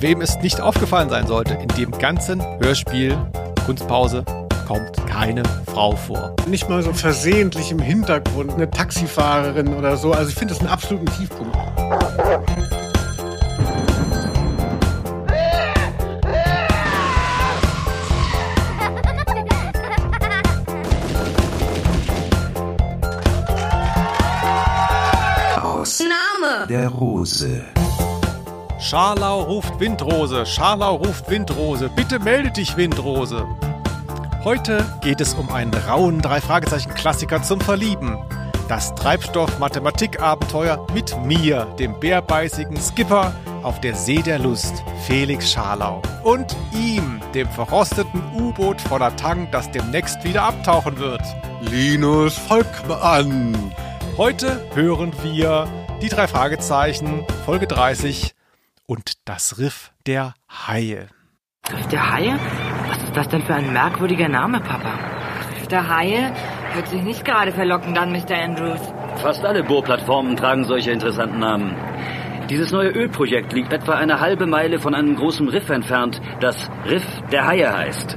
wem es nicht aufgefallen sein sollte, in dem ganzen Hörspiel Kunstpause kommt keine Frau vor. Nicht mal so versehentlich im Hintergrund eine Taxifahrerin oder so. Also ich finde das einen absoluten Tiefpunkt. Aus Name. der Rose. Scharlau ruft Windrose, Scharlau ruft Windrose, bitte melde dich Windrose. Heute geht es um einen rauen Drei-Fragezeichen-Klassiker zum Verlieben. Das Treibstoff-Mathematik-Abenteuer mit mir, dem bärbeißigen Skipper auf der See der Lust, Felix Scharlau. Und ihm, dem verrosteten U-Boot voller Tang, das demnächst wieder abtauchen wird. Linus Volkmann. Heute hören wir die drei Fragezeichen, Folge 30 und das Riff der Haie. Riff der Haie? Was ist das denn für ein merkwürdiger Name, Papa? Riff der Haie hört sich nicht gerade verlockend an, Mr. Andrews. Fast alle Bohrplattformen tragen solche interessanten Namen. Dieses neue Ölprojekt liegt etwa eine halbe Meile von einem großen Riff entfernt, das Riff der Haie heißt.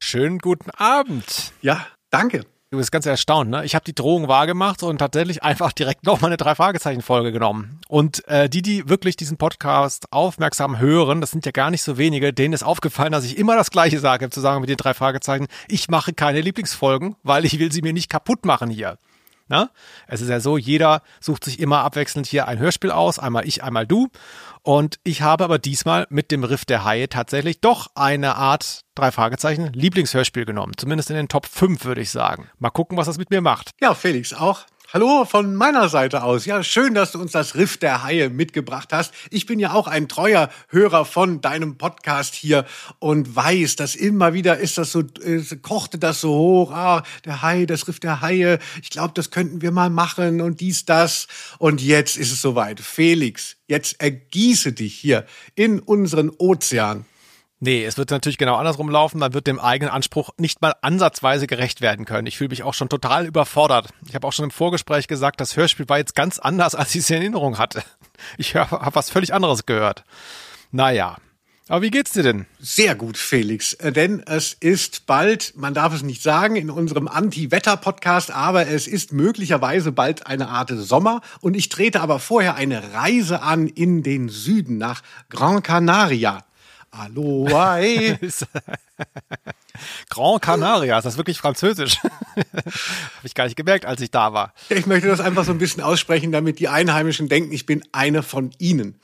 Schönen guten Abend. Ja, danke. Du bist ganz erstaunt, ne? Ich habe die Drohung wahrgemacht und tatsächlich einfach direkt nochmal eine Drei-Fragezeichen-Folge genommen. Und äh, die, die wirklich diesen Podcast aufmerksam hören, das sind ja gar nicht so wenige, denen ist aufgefallen, dass ich immer das Gleiche sage, zu sagen mit den drei Fragezeichen. Ich mache keine Lieblingsfolgen, weil ich will sie mir nicht kaputt machen hier. Na? Es ist ja so, jeder sucht sich immer abwechselnd hier ein Hörspiel aus, einmal ich, einmal du. Und ich habe aber diesmal mit dem Riff der Haie tatsächlich doch eine Art, drei Fragezeichen, Lieblingshörspiel genommen. Zumindest in den Top 5, würde ich sagen. Mal gucken, was das mit mir macht. Ja, Felix auch. Hallo von meiner Seite aus. Ja, schön, dass du uns das Riff der Haie mitgebracht hast. Ich bin ja auch ein treuer Hörer von deinem Podcast hier und weiß, dass immer wieder ist das so, äh, kochte das so hoch. Ah, der Hai, das Riff der Haie. Ich glaube, das könnten wir mal machen und dies, das. Und jetzt ist es soweit. Felix, jetzt ergieße dich hier in unseren Ozean. Nee, es wird natürlich genau andersrum laufen. Man wird dem eigenen Anspruch nicht mal ansatzweise gerecht werden können. Ich fühle mich auch schon total überfordert. Ich habe auch schon im Vorgespräch gesagt, das Hörspiel war jetzt ganz anders, als ich es in Erinnerung hatte. Ich habe was völlig anderes gehört. Naja. Aber wie geht's dir denn? Sehr gut, Felix. Äh, Denn es ist bald, man darf es nicht sagen, in unserem Anti-Wetter-Podcast, aber es ist möglicherweise bald eine Art Sommer. Und ich trete aber vorher eine Reise an in den Süden nach Gran Canaria. Aloha. Grand Canaria, ist das wirklich französisch? Habe ich gar nicht gemerkt, als ich da war. Ich möchte das einfach so ein bisschen aussprechen, damit die Einheimischen denken, ich bin eine von ihnen.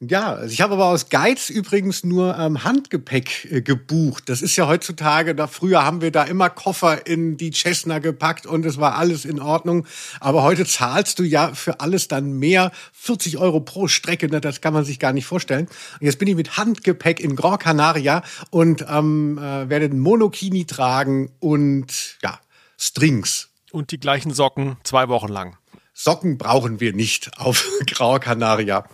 Ja, also ich habe aber aus Geiz übrigens nur ähm, Handgepäck äh, gebucht. Das ist ja heutzutage, da früher haben wir da immer Koffer in die Cessna gepackt und es war alles in Ordnung. Aber heute zahlst du ja für alles dann mehr, 40 Euro pro Strecke, ne, das kann man sich gar nicht vorstellen. Und jetzt bin ich mit Handgepäck in Gran Canaria und ähm, äh, werde den Monokini tragen und ja, Strings. Und die gleichen Socken zwei Wochen lang. Socken brauchen wir nicht auf Gran Canaria.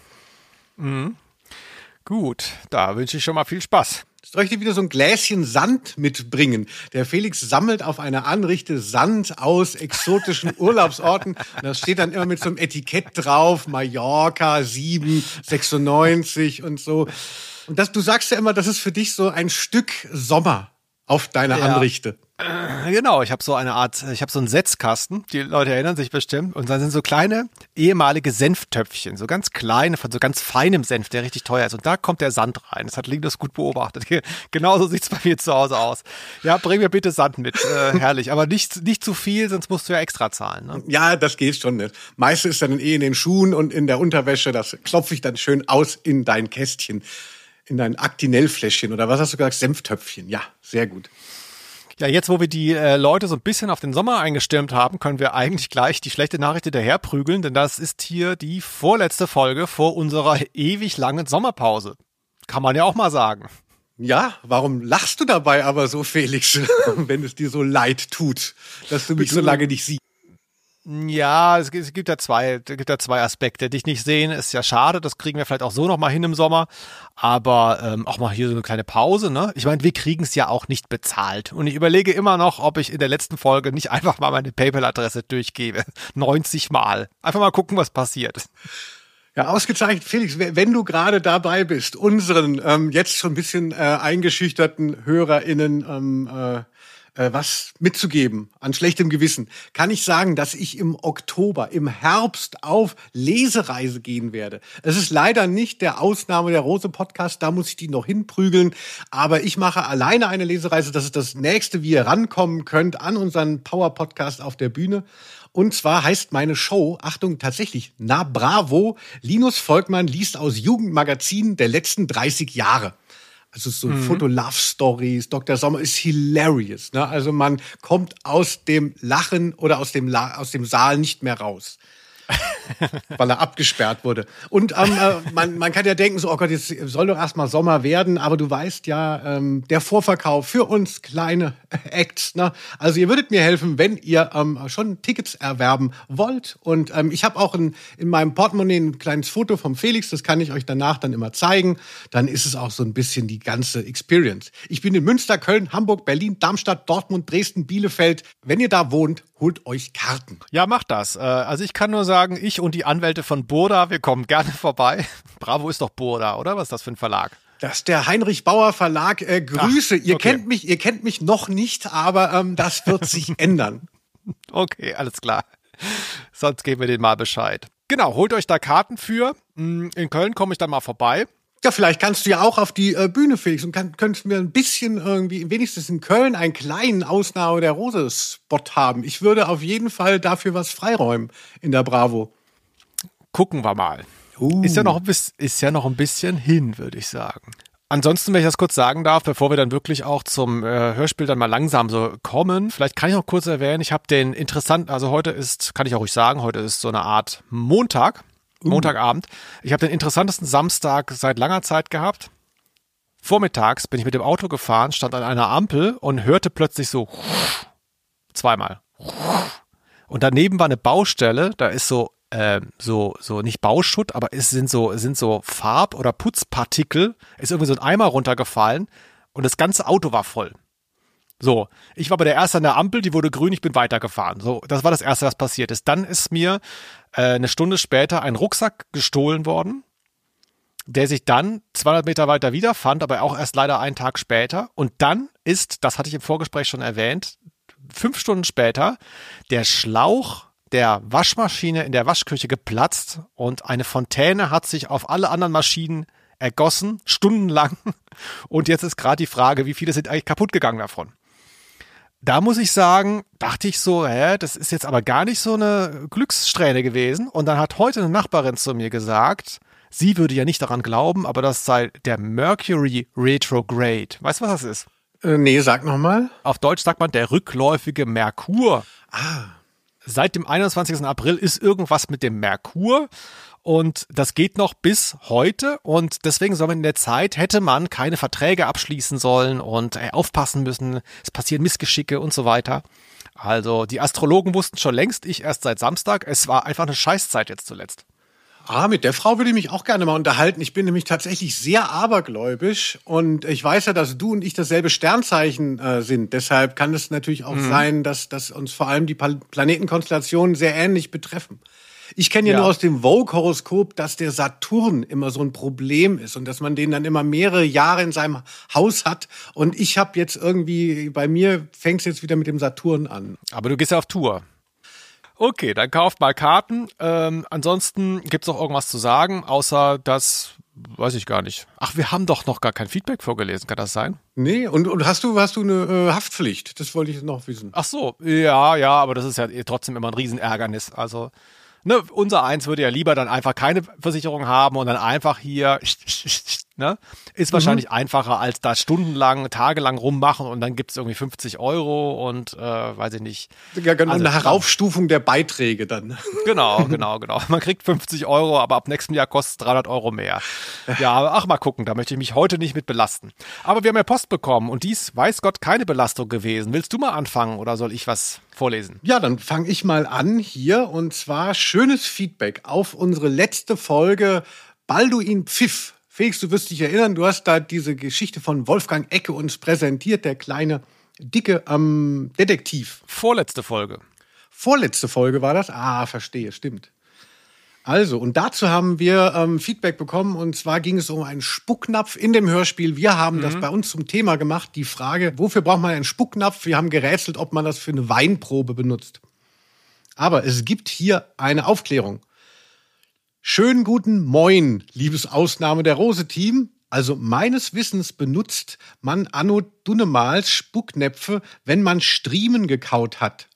Gut, da wünsche ich schon mal viel Spaß. Soll ich dir wieder so ein Gläschen Sand mitbringen? Der Felix sammelt auf einer Anrichte Sand aus exotischen Urlaubsorten. Und das steht dann immer mit so einem Etikett drauf, Mallorca 7, 96 und so. Und das, du sagst ja immer, das ist für dich so ein Stück Sommer auf deiner Ja. Anrichte. Genau, ich habe so eine Art, ich habe so einen Setzkasten, die Leute erinnern sich bestimmt, und da sind so kleine ehemalige Senftöpfchen, so ganz kleine, von so ganz feinem Senf, der richtig teuer ist. Und da kommt der Sand rein. Das hat Linus gut beobachtet. Genauso sieht's bei mir zu Hause aus. Ja, bring mir bitte Sand mit. Äh, herrlich. Aber nicht, nicht zu viel, sonst musst du ja extra zahlen. Ne? Ja, das geht schon nicht. Meistens ist dann eh in den Schuhen und in der Unterwäsche. Das klopfe ich dann schön aus in dein Kästchen, in dein Aktinellfläschchen oder was hast du gesagt? Senftöpfchen. Ja, sehr gut. Ja, jetzt, wo wir die äh, Leute so ein bisschen auf den Sommer eingestimmt haben, können wir eigentlich gleich die schlechte Nachricht hinterher prügeln, denn das ist hier die vorletzte Folge vor unserer ewig langen Sommerpause. Kann man ja auch mal sagen. Ja, warum lachst du dabei aber so, Felix, wenn es dir so leid tut, dass du mich so lange nicht siehst? Ja, es gibt, ja zwei, es gibt ja zwei Aspekte. Dich nicht sehen ist ja schade, das kriegen wir vielleicht auch so noch mal hin im Sommer. Aber ähm, auch mal hier so eine kleine Pause, ne? Ich meine, wir kriegen es ja auch nicht bezahlt. Und ich überlege immer noch, ob ich in der letzten Folge nicht einfach mal meine PayPal-Adresse durchgebe. 90 Mal. Einfach mal gucken, was passiert. Ja, ausgezeichnet, Felix, wenn du gerade dabei bist, unseren ähm, jetzt schon ein bisschen äh, eingeschüchterten HörerInnen ähm, äh, äh, was mitzugeben an schlechtem Gewissen, kann ich sagen, dass ich im Oktober, im Herbst auf Lesereise gehen werde. Es ist leider nicht der Ausnahme der Rose Podcast, da muss ich die noch hinprügeln, aber ich mache alleine eine Lesereise. Das ist das nächste, wie ihr rankommen könnt an unseren Power Podcast auf der Bühne. Und zwar heißt meine Show, Achtung, tatsächlich, na bravo, Linus Volkmann liest aus Jugendmagazinen der letzten 30 Jahre. Also so mhm. Foto-Love-Stories, Dr. Sommer ist hilarious. Ne? Also man kommt aus dem Lachen oder aus dem, La aus dem Saal nicht mehr raus. weil er abgesperrt wurde. Und ähm, äh, man, man kann ja denken, so, oh Gott, jetzt soll doch erstmal Sommer werden, aber du weißt ja, ähm, der Vorverkauf für uns kleine Acts, ne? Also ihr würdet mir helfen, wenn ihr ähm, schon Tickets erwerben wollt. Und ähm, ich habe auch in, in meinem Portemonnaie ein kleines Foto vom Felix, das kann ich euch danach dann immer zeigen. Dann ist es auch so ein bisschen die ganze Experience. Ich bin in Münster, Köln, Hamburg, Berlin, Darmstadt, Dortmund, Dresden, Bielefeld. Wenn ihr da wohnt, holt euch Karten. Ja, macht das. Äh, also ich kann nur sagen, ich und die Anwälte von Burda, wir kommen gerne vorbei. Bravo ist doch Burda, oder? Was ist das für ein Verlag? Das ist der Heinrich Bauer Verlag. Äh, Grüße. Ach, ihr kennt mich, ihr kennt mich noch nicht, aber ähm, das wird sich ändern. Okay, alles klar. Sonst geben wir denen mal Bescheid. Genau, holt euch da Karten für. Hm, in Köln komme ich dann mal vorbei. Ja, vielleicht kannst du ja auch auf die äh, Bühne, Felix, und kann, könntest mir ein bisschen irgendwie, wenigstens in Köln, einen kleinen Ausnahme der Rose-Spot haben. Ich würde auf jeden Fall dafür was freiräumen in der Bravo. Gucken wir mal. Uh. Ist, ja noch, ist ja noch ein bisschen hin, würde ich sagen. Ansonsten, wenn ich das kurz sagen darf, bevor wir dann wirklich auch zum äh, Hörspiel dann mal langsam so kommen, vielleicht kann ich noch kurz erwähnen, ich habe den interessanten, also heute ist, kann ich auch ruhig sagen, heute ist so eine Art Montag. Montagabend. Ich habe den interessantesten Samstag seit langer Zeit gehabt. Vormittags bin ich mit dem Auto gefahren, stand an einer Ampel und hörte plötzlich so zweimal. Und daneben war eine Baustelle, da ist so äh, so so nicht Bauschutt, aber es sind so sind so Farb- oder Putzpartikel, ist irgendwie so ein Eimer runtergefallen und das ganze Auto war voll. So, ich war bei der erste an der Ampel, die wurde grün, ich bin weitergefahren. So, das war das erste, was passiert ist. Dann ist mir äh, eine Stunde später ein Rucksack gestohlen worden, der sich dann 200 Meter weiter wiederfand, aber auch erst leider einen Tag später. Und dann ist, das hatte ich im Vorgespräch schon erwähnt, fünf Stunden später der Schlauch der Waschmaschine in der Waschküche geplatzt und eine Fontäne hat sich auf alle anderen Maschinen ergossen, stundenlang. Und jetzt ist gerade die Frage, wie viele sind eigentlich kaputt gegangen davon? Da muss ich sagen, dachte ich so, hä, das ist jetzt aber gar nicht so eine Glückssträhne gewesen. Und dann hat heute eine Nachbarin zu mir gesagt, sie würde ja nicht daran glauben, aber das sei der Mercury Retrograde. Weißt du, was das ist? Äh, nee, sag nochmal. Auf Deutsch sagt man der rückläufige Merkur. Ah. Seit dem 21. April ist irgendwas mit dem Merkur und das geht noch bis heute. Und deswegen soll man in der Zeit, hätte man keine Verträge abschließen sollen und äh, aufpassen müssen. Es passieren Missgeschicke und so weiter. Also die Astrologen wussten schon längst, ich erst seit Samstag. Es war einfach eine Scheißzeit jetzt zuletzt. Ah, mit der Frau würde ich mich auch gerne mal unterhalten. Ich bin nämlich tatsächlich sehr abergläubisch und ich weiß ja, dass du und ich dasselbe Sternzeichen äh, sind. Deshalb kann es natürlich auch mhm. sein, dass, dass uns vor allem die Planetenkonstellationen sehr ähnlich betreffen. Ich kenne ja, ja, nur aus dem Vogue-Horoskop, dass der Saturn immer so ein Problem ist und dass man den dann immer mehrere Jahre in seinem Haus hat. Und ich habe jetzt irgendwie, bei mir fängt es jetzt wieder mit dem Saturn an. Aber du gehst ja auf Tour. Okay, dann kauft mal Karten. Ähm, ansonsten gibt's noch irgendwas zu sagen, außer dass, weiß ich gar nicht. Ach, wir haben doch noch gar kein Feedback vorgelesen, kann das sein? Nee, und, und hast du, hast du eine äh, Haftpflicht? Das wollte ich noch wissen. Ach so, ja, ja, aber das ist ja trotzdem immer ein Riesenärgernis. Also ne, unser Eins würde ja lieber dann einfach keine Versicherung haben und dann einfach hier Ne? Ist mhm. wahrscheinlich einfacher, als da stundenlang, tagelang rummachen und dann gibt's irgendwie 50 Euro und äh, weiß ich nicht. Ja, genau, also, eine Heraufstufung der Beiträge dann. Genau, genau, genau. Man kriegt 50 Euro, aber ab nächstem Jahr kostet es 300 Euro mehr. Ja, ach mal gucken, da möchte ich mich heute nicht mit belasten. Aber wir haben ja Post bekommen und dies, weiß Gott, keine Belastung gewesen. Willst du mal anfangen oder soll ich was vorlesen? Ja, dann fange ich mal an hier und zwar schönes Feedback auf unsere letzte Folge Balduin Pfiff Felix, du wirst dich erinnern, du hast da diese Geschichte von Wolfgang Ecke uns präsentiert, der kleine, dicke ähm, Detektiv. Vorletzte Folge. Vorletzte Folge war das? Ah, verstehe, stimmt. Also, und dazu haben wir ähm, Feedback bekommen und zwar ging es um einen Spucknapf in dem Hörspiel. Wir haben mhm. das bei uns zum Thema gemacht, die Frage, wofür braucht man einen Spucknapf? Wir haben gerätselt, ob man das für eine Weinprobe benutzt. Aber es gibt hier eine Aufklärung. Schönen guten Moin, liebes Ausnahme der Rose-Team. Also meines Wissens benutzt man anno dunnemals Spucknäpfe, wenn man Striemen gekaut hat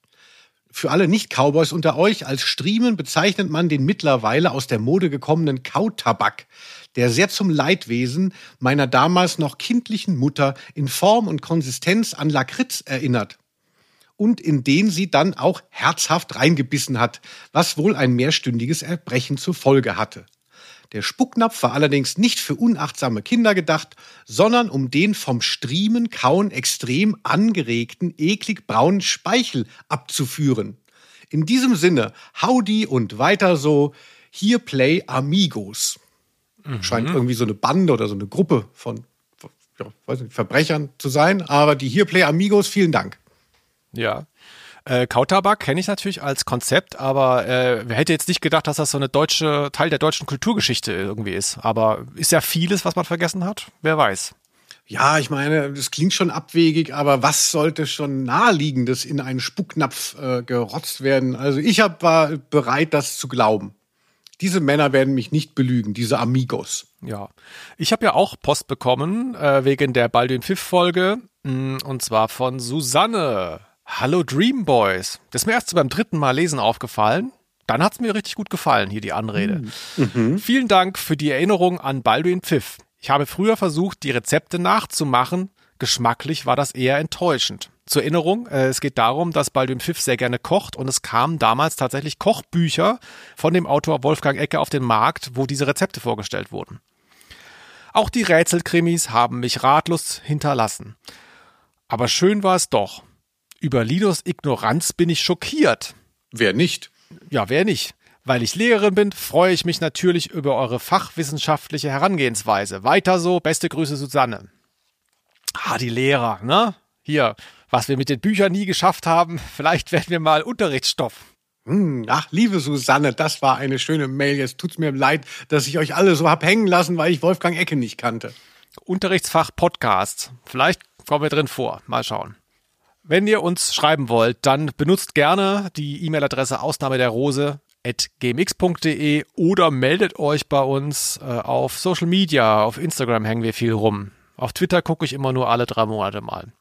für alle Nicht-Cowboys unter euch, als Striemen bezeichnet man den mittlerweile aus der Mode gekommenen Kautabak, der sehr zum Leidwesen meiner damals noch kindlichen Mutter in Form und Konsistenz an Lakritz erinnert. Und in den sie dann auch herzhaft reingebissen hat, was wohl ein mehrstündiges Erbrechen zur Folge hatte. Der Spucknapf war allerdings nicht für unachtsame Kinder gedacht, sondern um den vom Striemen kauen extrem angeregten, eklig braunen Speichel abzuführen. In diesem Sinne, Howdy und weiter so, hier play Amigos. Mhm. Scheint irgendwie so eine Bande oder so eine Gruppe von ja, nicht, Verbrechern zu sein, aber die hier play Amigos, vielen Dank. Ja. Äh, Kautabak kenne ich natürlich als Konzept, aber äh, wer hätte jetzt nicht gedacht, dass das so eine deutsche Teil der deutschen Kulturgeschichte irgendwie ist. Aber ist ja vieles, was man vergessen hat. Wer weiß. Ja, ich meine, das klingt schon abwegig, aber was sollte schon naheliegendes in einen Spucknapf äh, gerotzt werden? Also ich hab, war bereit, das zu glauben. Diese Männer werden mich nicht belügen, diese Amigos. Ja, ich habe ja auch Post bekommen äh, wegen der Baldwin Pfiff Folge mm, und zwar von Susanne. Hallo Dream Boys. Das ist mir erst beim dritten Mal lesen aufgefallen. Dann hat es mir richtig gut gefallen, hier die Anrede. Hm. Mhm. Vielen Dank für die Erinnerung an Baldwin Pfiff. Ich habe früher versucht, die Rezepte nachzumachen. Geschmacklich war das eher enttäuschend. Zur Erinnerung, äh, es geht darum, dass Baldwin Pfiff sehr gerne kocht und es kamen damals tatsächlich Kochbücher von dem Autor Wolfgang Ecke auf den Markt, wo diese Rezepte vorgestellt wurden. Auch die Rätselkrimis haben mich ratlos hinterlassen. Aber schön war es doch. Über Linus Ignoranz bin ich schockiert. Wer nicht? Ja, wer nicht? Weil ich Lehrerin bin, freue ich mich natürlich über eure fachwissenschaftliche Herangehensweise. Weiter so, beste Grüße Susanne. Ah, die Lehrer, ne? Hier, was wir mit den Büchern nie geschafft haben, vielleicht werden wir mal Unterrichtsstoff. Hm, ach, liebe Susanne, das war eine schöne Mail. Jetzt tut's mir leid, dass ich euch alle so hab hängen lassen, weil ich Wolfgang Ecke nicht kannte. Unterrichtsfach Podcast. Vielleicht kommen wir drin vor. Mal schauen. Wenn ihr uns schreiben wollt, dann benutzt gerne die E-Mail-Adresse Ausnahme der Rose gmx.de oder meldet euch bei uns äh, auf Social Media. Auf Instagram hängen wir viel rum. Auf Twitter gucke ich immer nur alle drei Monate mal.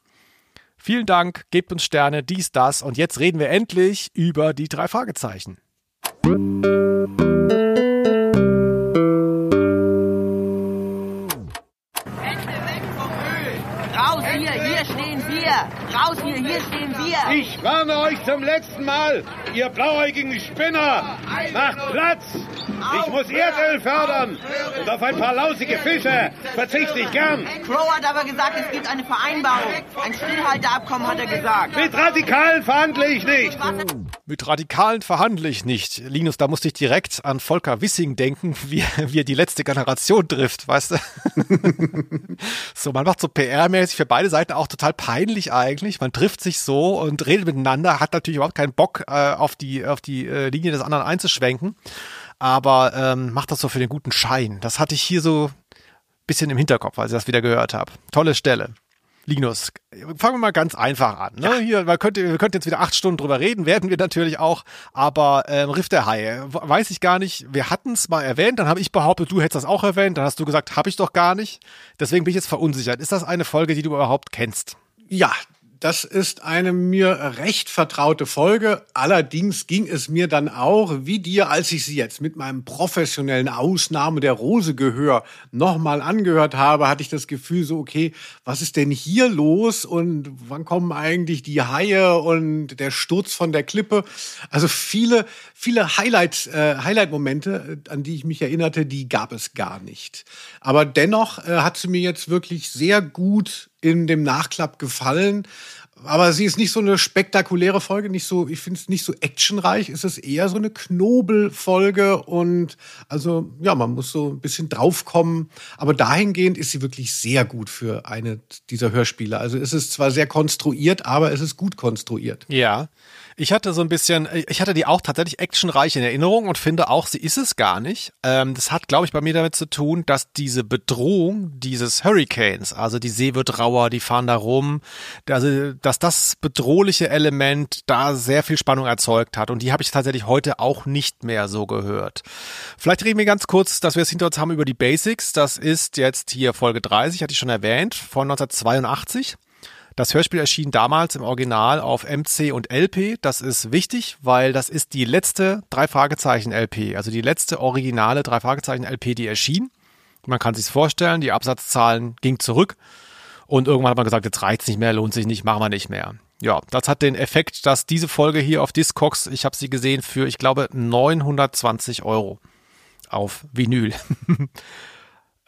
Vielen Dank, gebt uns Sterne, dies, das und jetzt reden wir endlich über die drei Fragezeichen. Raus hier, hier stehen wir! Ich warne euch zum letzten Mal, ihr blauäugigen Spinner! Macht Platz! Ich muss Erdöl fördern und auf ein paar lausige Fische verzichte ich gern. Crow hat aber gesagt, es gibt eine Vereinbarung. Ein Stillhalteabkommen hat er gesagt. Mit Radikalen verhandle ich nicht. Mit Radikalen verhandle ich nicht. Linus, da musste ich direkt an Volker Wissing denken, wie, wie er die letzte Generation trifft, weißt du? so, man macht so PR-mäßig für beide Seiten auch total peinlich eigentlich. Man trifft sich so und redet miteinander, hat natürlich überhaupt keinen Bock, äh, auf die, auf die äh, Linie des anderen einzuschwenken aber ähm, macht das so für den guten Schein. Das hatte ich hier so bisschen im Hinterkopf, als ich das wieder gehört habe. Tolle Stelle. Linus, fangen wir mal ganz einfach an. Ne? Ja. Hier, man könnte, wir könnten jetzt wieder acht Stunden drüber reden, werden wir natürlich auch, aber ähm, Riff der Haie, weiß ich gar nicht. Wir hatten es mal erwähnt, dann habe ich behauptet, du hättest das auch erwähnt, dann hast du gesagt, habe ich doch gar nicht. Deswegen bin ich jetzt verunsichert. Ist das eine Folge, die du überhaupt kennst? Ja, das ist eine mir recht vertraute Folge. Allerdings ging es mir dann auch, wie dir, als ich sie jetzt mit meinem professionellen Ausnahme der Rose-Gehör nochmal angehört habe, hatte ich das Gefühl so, okay, was ist denn hier los und wann kommen eigentlich die Haie und der Sturz von der Klippe? Also viele, viele Highlight, äh, Highlight-Momente, an die ich mich erinnerte, die gab es gar nicht. Aber dennoch äh, hat sie mir jetzt wirklich sehr gut in dem Nachklapp gefallen aber sie ist nicht so eine spektakuläre Folge, nicht so, ich finde es nicht so actionreich. Es ist eher so eine Knobelfolge und also ja, man muss so ein bisschen draufkommen. Aber dahingehend ist sie wirklich sehr gut für eine dieser Hörspiele. Also es ist zwar sehr konstruiert, aber es ist gut konstruiert. Ja. Ich hatte so ein bisschen, ich hatte die auch tatsächlich actionreich in Erinnerung und finde auch, sie ist es gar nicht. Ähm, das hat, glaube ich, bei mir damit zu tun, dass diese Bedrohung dieses Hurricanes, also die See wird rauer, die fahren da rum, also dass das bedrohliche Element da sehr viel Spannung erzeugt hat und die habe ich tatsächlich heute auch nicht mehr so gehört. Vielleicht reden wir ganz kurz, dass wir es hinter uns haben über die Basics. Das ist jetzt hier Folge 30, hatte ich schon erwähnt, von 1982. Das Hörspiel erschien damals im Original auf MC und LP. Das ist wichtig, weil das ist die letzte drei Fragezeichen LP, also die letzte originale drei Fragezeichen LP, die erschien. Man kann sich's vorstellen, die Absatzzahlen gingen zurück und irgendwann hat man gesagt, jetzt reicht's nicht mehr, lohnt sich nicht, machen wir nicht mehr. Ja, das hat den Effekt, dass diese Folge hier auf Discogs, ich habe sie gesehen für, ich glaube, 920 Euro auf Vinyl.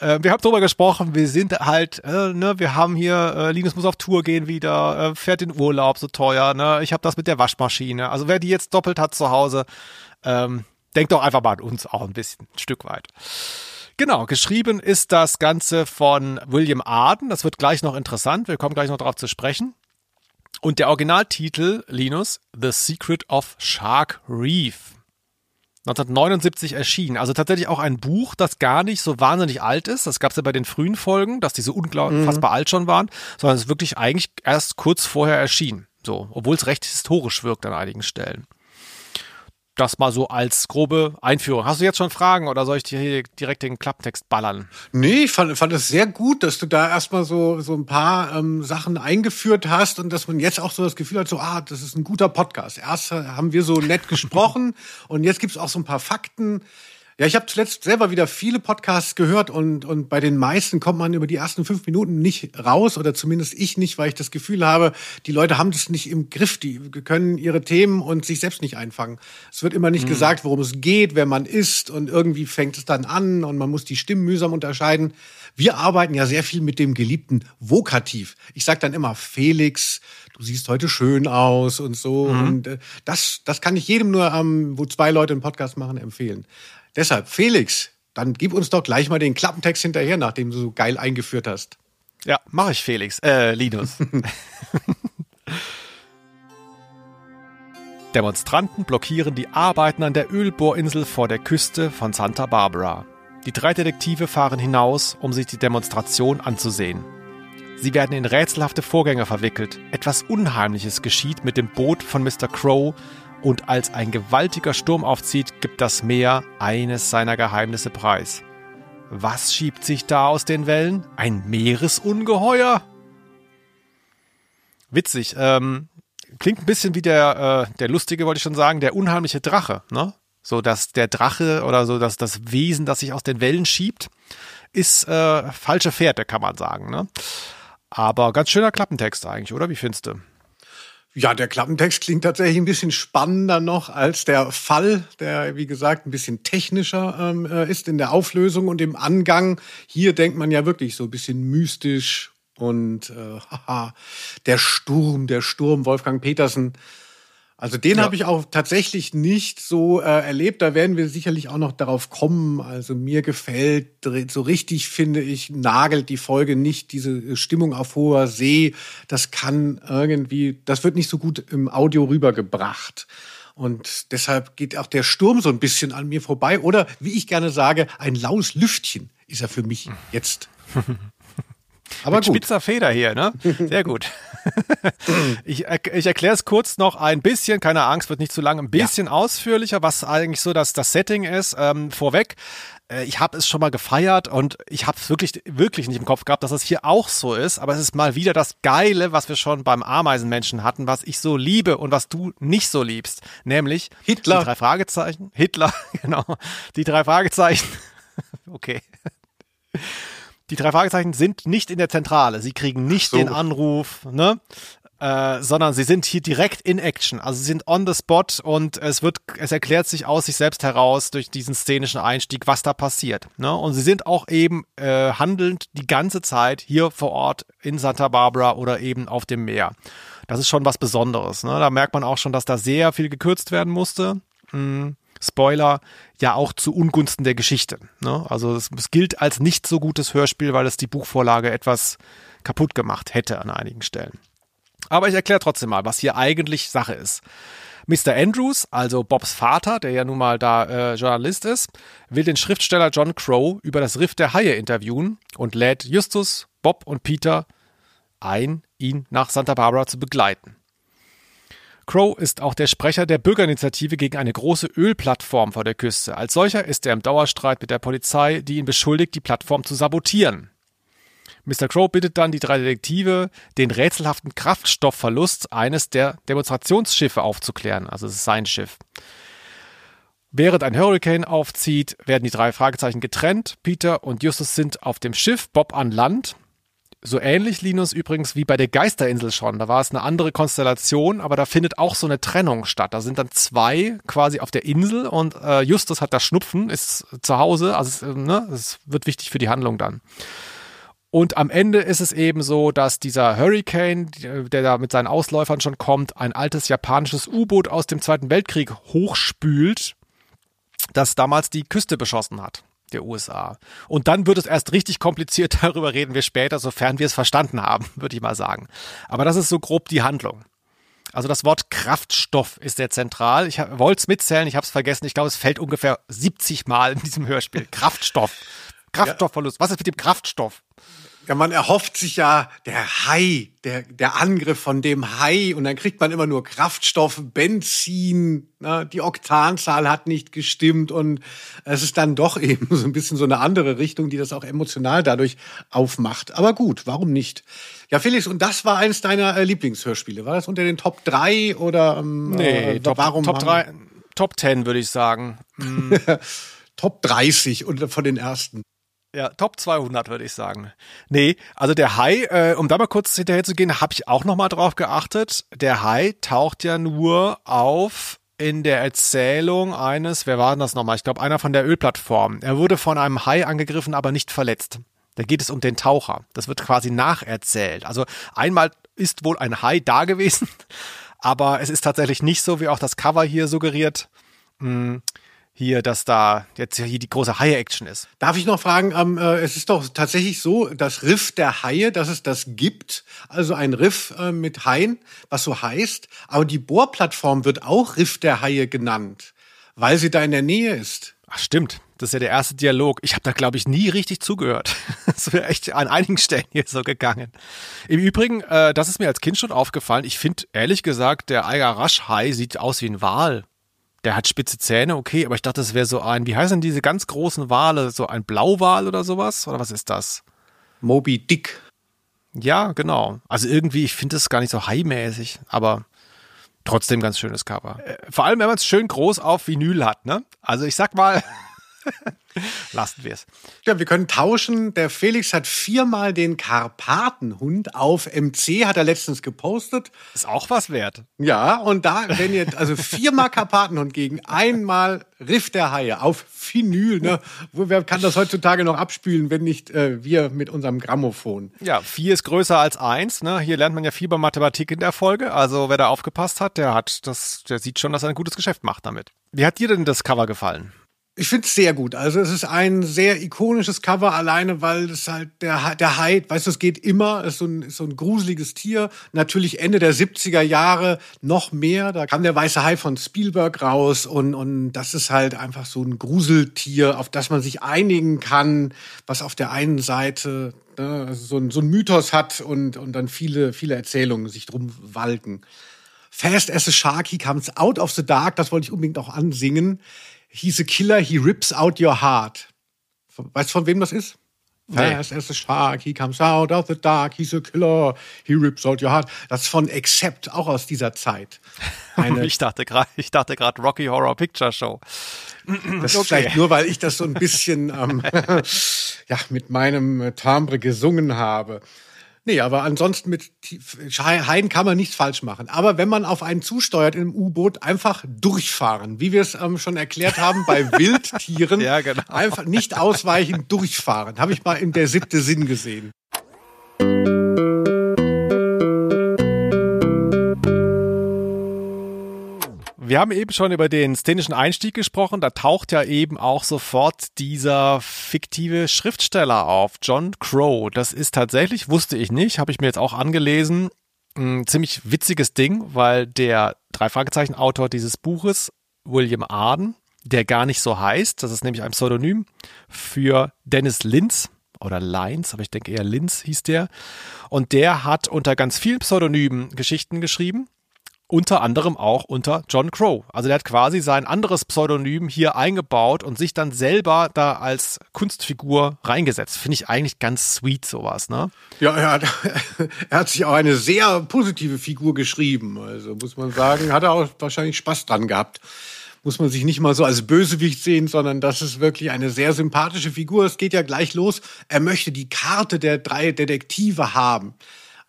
Äh, wir haben darüber gesprochen, wir sind halt, äh, ne, wir haben hier, äh, Linus muss auf Tour gehen wieder, äh, fährt in Urlaub, so teuer, ne, ich habe das mit der Waschmaschine. Also wer die jetzt doppelt hat zu Hause, ähm, denkt doch einfach mal an uns auch ein bisschen, ein Stück weit. Genau, geschrieben ist das Ganze von William Arden. Das wird gleich noch interessant. Wir kommen gleich noch darauf zu sprechen. Und der Originaltitel, Linus, The Secret of Shark Reef. 1979 erschienen. Also tatsächlich auch ein Buch, das gar nicht so wahnsinnig alt ist. Das gab es ja bei den frühen Folgen, dass die so unfassbar mhm. alt schon waren, sondern es ist wirklich eigentlich erst kurz vorher erschienen. So, obwohl es recht historisch wirkt an einigen Stellen das mal so als grobe Einführung. Hast du jetzt schon Fragen oder soll ich dir hier direkt den Klapptext ballern? Nee, ich fand, fand es sehr gut, dass du da erstmal so, so ein paar ähm, Sachen eingeführt hast und dass man jetzt auch so das Gefühl hat, so, ah, das ist ein guter Podcast. Erst haben wir so nett gesprochen und jetzt gibt's auch so ein paar Fakten. Ja, ich habe zuletzt selber wieder viele Podcasts gehört und, und bei den meisten kommt man über die ersten fünf Minuten nicht raus oder zumindest ich nicht, weil ich das Gefühl habe, die Leute haben das nicht im Griff, die können ihre Themen und sich selbst nicht einfangen. Es wird immer nicht mhm. gesagt, worum es geht, wer man ist und irgendwie fängt es dann an und man muss die Stimmen mühsam unterscheiden. Wir arbeiten ja sehr viel mit dem geliebten Vokativ. Ich sage dann immer Felix, du siehst heute schön aus und so. Mhm. Und äh, das, das kann ich jedem nur, ähm, wo zwei Leute einen Podcast machen, empfehlen. Deshalb, Felix, dann gib uns doch gleich mal den Klappentext hinterher, nachdem du so geil eingeführt hast. Ja, mache ich, Felix. Äh, Linus. Demonstranten blockieren die Arbeiten an der Ölbohrinsel vor der Küste von Santa Barbara. Die drei Detektive fahren hinaus, um sich die Demonstration anzusehen. Sie werden in rätselhafte Vorgänge verwickelt. Etwas Unheimliches geschieht mit dem Boot von Mr. Crow und als ein gewaltiger Sturm aufzieht, gibt das Meer eines seiner Geheimnisse preis. Was schiebt sich da aus den Wellen? Ein Meeresungeheuer? Witzig. Ähm, klingt ein bisschen wie der, äh, der lustige, wollte ich schon sagen, der unheimliche Drache, ne? So, dass der Drache oder so, dass das Wesen, das sich aus den Wellen schiebt, ist äh, falsche Fährte, kann man sagen, ne? Aber ganz schöner Klappentext eigentlich, oder? Wie findest du? Ja, der Klappentext klingt tatsächlich ein bisschen spannender noch als der Fall, der, wie gesagt, ein bisschen technischer ähm, äh, ist in der Auflösung und im Angang. Hier denkt man ja wirklich so ein bisschen mystisch und äh, haha, der Sturm, der Sturm, Wolfgang Petersen also den ja. habe ich auch tatsächlich nicht so äh, erlebt. Da werden wir sicherlich auch noch darauf kommen. Also mir gefällt so richtig, finde ich, nagelt die Folge nicht diese Stimmung auf hoher See. Das kann irgendwie, das wird nicht so gut im Audio rübergebracht. Und deshalb geht auch der Sturm so ein bisschen an mir vorbei. Oder wie ich gerne sage, ein laues Lüftchen ist er für mich jetzt. Aber Mit gut. spitzer Feder hier, ne? Sehr gut. ich, ich erkläre es kurz noch ein bisschen, keine Angst, wird nicht zu lang, ein bisschen ja. ausführlicher, was eigentlich so das, das Setting ist. Ähm, vorweg, äh, ich habe es schon mal gefeiert und ich habe es wirklich, wirklich nicht im Kopf gehabt, dass es hier auch so ist. Aber es ist mal wieder das Geile, was wir schon beim Ameisenmenschen hatten, was ich so liebe und was du nicht so liebst. Nämlich Hitler. Die drei Fragezeichen. Hitler, genau. Die drei Fragezeichen. okay. Die drei Fragezeichen sind nicht in der Zentrale. Sie kriegen nicht so. den Anruf, ne? Äh, sondern sie sind hier direkt in Action. Also sie sind on the spot und es wird, es erklärt sich aus sich selbst heraus durch diesen szenischen Einstieg, was da passiert. Ne? Und sie sind auch eben äh, handelnd die ganze Zeit hier vor Ort in Santa Barbara oder eben auf dem Meer. Das ist schon was Besonderes. Ne? Da merkt man auch schon, dass da sehr viel gekürzt werden musste. Hm. Spoiler, ja auch zu Ungunsten der Geschichte. Ne? Also es, es gilt als nicht so gutes Hörspiel, weil es die Buchvorlage etwas kaputt gemacht hätte an einigen Stellen. Aber ich erkläre trotzdem mal, was hier eigentlich Sache ist. Mr. Andrews, also Bobs Vater, der ja nun mal da äh, Journalist ist, will den Schriftsteller John Crow über das Riff der Haie interviewen und lädt Justus, Bob und Peter ein, ihn nach Santa Barbara zu begleiten. Crow ist auch der Sprecher der Bürgerinitiative gegen eine große Ölplattform vor der Küste. Als solcher ist er im Dauerstreit mit der Polizei, die ihn beschuldigt, die Plattform zu sabotieren. Mr. Crow bittet dann die drei Detektive, den rätselhaften Kraftstoffverlust eines der Demonstrationsschiffe aufzuklären. Also es ist sein Schiff. Während ein Hurricane aufzieht, werden die drei Fragezeichen getrennt. Peter und Justus sind auf dem Schiff, Bob an Land so ähnlich, Linus, übrigens wie bei der Geisterinsel schon. Da war es eine andere Konstellation, aber da findet auch so eine Trennung statt. Da sind dann zwei quasi auf der Insel und äh, Justus hat das Schnupfen, ist zu Hause. Also es, ne, es wird wichtig für die Handlung dann. Und am Ende ist es eben so, dass dieser Hurricane, der da mit seinen Ausläufern schon kommt, ein altes japanisches U-Boot aus dem Zweiten Weltkrieg hochspült, das damals die Küste beschossen hat der USA. Und dann wird es erst richtig kompliziert, darüber reden wir später, sofern wir es verstanden haben, würde ich mal sagen. Aber das ist so grob die Handlung. Also das Wort Kraftstoff ist sehr zentral. Ich wollte es mitzählen, ich habe es vergessen. Ich glaube, es fällt ungefähr 70 Mal in diesem Hörspiel. Kraftstoff. Kraftstoffverlust. Was ist mit dem Kraftstoff? Ja, man erhofft sich ja der Hai, der, der Angriff von dem Hai und dann kriegt man immer nur Kraftstoff, Benzin, ne? die Oktanzahl hat nicht gestimmt und es ist dann doch eben so ein bisschen so eine andere Richtung, die das auch emotional dadurch aufmacht. Aber gut, warum nicht? Ja, Felix, und das war eines deiner äh, Lieblingshörspiele. War das unter den Top 3 oder ähm, nee, äh, Top, warum Top 3, Top 10 würde ich sagen. Mm. Top 30 und von den ersten. Ja, Top 200 würde ich sagen. Nee, also der Hai, äh, um da mal kurz hinterher zu gehen, habe ich auch noch mal drauf geachtet. Der Hai taucht ja nur auf in der Erzählung eines, wer war denn das nochmal? Ich glaube, einer von der Ölplattform. Er wurde von einem Hai angegriffen, aber nicht verletzt. Da geht es um den Taucher. Das wird quasi nacherzählt. Also einmal ist wohl ein Hai da gewesen, aber es ist tatsächlich nicht so, wie auch das Cover hier suggeriert. Hm hier, dass da jetzt hier die große Haie-Action ist. Darf ich noch fragen, ähm, äh, es ist doch tatsächlich so, das Riff der Haie, dass es das gibt, also ein Riff äh, mit Haien, was so heißt, aber die Bohrplattform wird auch Riff der Haie genannt, weil sie da in der Nähe ist. Ach stimmt, das ist ja der erste Dialog. Ich habe da, glaube ich, nie richtig zugehört. Das wäre echt an einigen Stellen hier so gegangen. Im Übrigen, äh, das ist mir als Kind schon aufgefallen. Ich finde, ehrlich gesagt, der Eiger Raschhai sieht aus wie ein Wal der hat spitze Zähne, okay, aber ich dachte, das wäre so ein, wie heißen diese ganz großen Wale, so ein Blauwal oder sowas? Oder was ist das? Moby Dick. Ja, genau. Also irgendwie, ich finde das gar nicht so high-mäßig, aber trotzdem ganz schönes Cover. Äh, vor allem, wenn man es schön groß auf Vinyl hat, ne? Also ich sag mal, Lassen wir es. Ja, wir können tauschen. Der Felix hat viermal den Karpatenhund auf MC, hat er letztens gepostet. Ist auch was wert. Ja, und da, wenn ihr, also viermal Karpatenhund gegen einmal Riff der Haie auf Vinyl, ne? Wer kann das heutzutage noch abspülen, wenn nicht äh, wir mit unserem Grammophon? Ja, vier ist größer als eins, ne? Hier lernt man ja viel bei Mathematik in der Folge. Also wer da aufgepasst hat, der hat das, der sieht schon, dass er ein gutes Geschäft macht damit. Wie hat dir denn das Cover gefallen? Ich finde es sehr gut. Also es ist ein sehr ikonisches Cover, alleine weil es halt der, der Hyde, weißt du, es geht immer, ist so ein, ist so ein gruseliges Tier. Natürlich Ende der 70er Jahre noch mehr. Da kam der weiße Hai von Spielberg raus und, und das ist halt einfach so ein Gruseltier, auf das man sich einigen kann, was auf der einen Seite ne, also so, ein, so ein Mythos hat und, und dann viele, viele Erzählungen sich drum walken. Fast as a Shark, he comes out of the dark, das wollte ich unbedingt auch ansingen. He's a killer, he rips out your heart. Weißt du, von wem das ist? Nee. Fast as a shark, he comes out of the dark, he's a killer, he rips out your heart. Das ist von Accept, auch aus dieser Zeit. Ich dachte gerade, ich dachte gerade Rocky Horror Picture Show. Das ist vielleicht nur, weil ich das so ein bisschen ähm, ja, mit meinem Timbre gesungen habe. Nee, aber ansonsten mit Haien kann man nichts falsch machen. Aber wenn man auf einen zusteuert im U-Boot, einfach durchfahren. Wie wir es ähm, schon erklärt haben bei Wildtieren. ja, genau. Einfach nicht ausweichen, durchfahren. Habe ich mal in der siebte Sinn gesehen. Wir haben eben schon über den szenischen Einstieg gesprochen. Da taucht ja eben auch sofort dieser fiktive Schriftsteller auf, John Crow. Das ist tatsächlich, wusste ich nicht, habe ich mir jetzt auch angelesen, ein ziemlich witziges Ding, weil der drei Fragezeichen Autor dieses Buches, William Arden, der gar nicht so heißt, das ist nämlich ein Pseudonym für Dennis Linz oder Lines, aber ich denke eher Linz hieß der. Und der hat unter ganz vielen Pseudonymen Geschichten geschrieben unter anderem auch unter John Crow. Also der hat quasi sein anderes Pseudonym hier eingebaut und sich dann selber da als Kunstfigur reingesetzt. Finde ich eigentlich ganz sweet sowas, ne? Ja, er hat, er hat sich auch eine sehr positive Figur geschrieben. Also muss man sagen, hat er auch wahrscheinlich Spaß dran gehabt. Muss man sich nicht mal so als Bösewicht sehen, sondern das ist wirklich eine sehr sympathische Figur. Es geht ja gleich los. Er möchte die Karte der drei Detektive haben.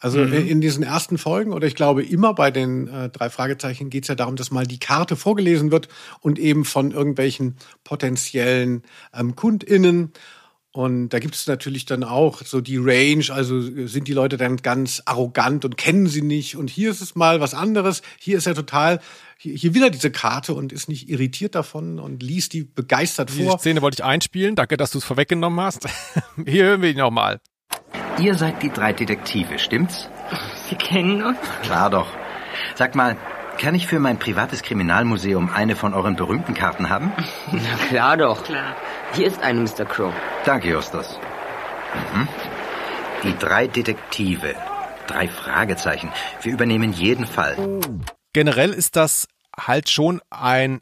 Also mhm. in diesen ersten Folgen oder ich glaube immer bei den äh, drei Fragezeichen geht es ja darum, dass mal die Karte vorgelesen wird und eben von irgendwelchen potenziellen ähm, KundInnen. Und da gibt es natürlich dann auch so die Range, also sind die Leute dann ganz arrogant und kennen sie nicht. Und hier ist es mal was anderes. Hier ist er total, hier, hier will er diese Karte und ist nicht irritiert davon und liest die begeistert vor. Die Szene wollte ich einspielen. Danke, dass du es vorweggenommen hast. hier hören wir ihn nochmal. Ihr seid die drei Detektive, stimmt's? Sie kennen uns? Klar doch. Sag mal, kann ich für mein privates Kriminalmuseum eine von euren berühmten Karten haben? Na klar doch. Klar. Hier ist eine, Mr. Crow. Danke, Justus. Mhm. Die drei Detektive. Drei Fragezeichen. Wir übernehmen jeden Fall. Generell ist das halt schon ein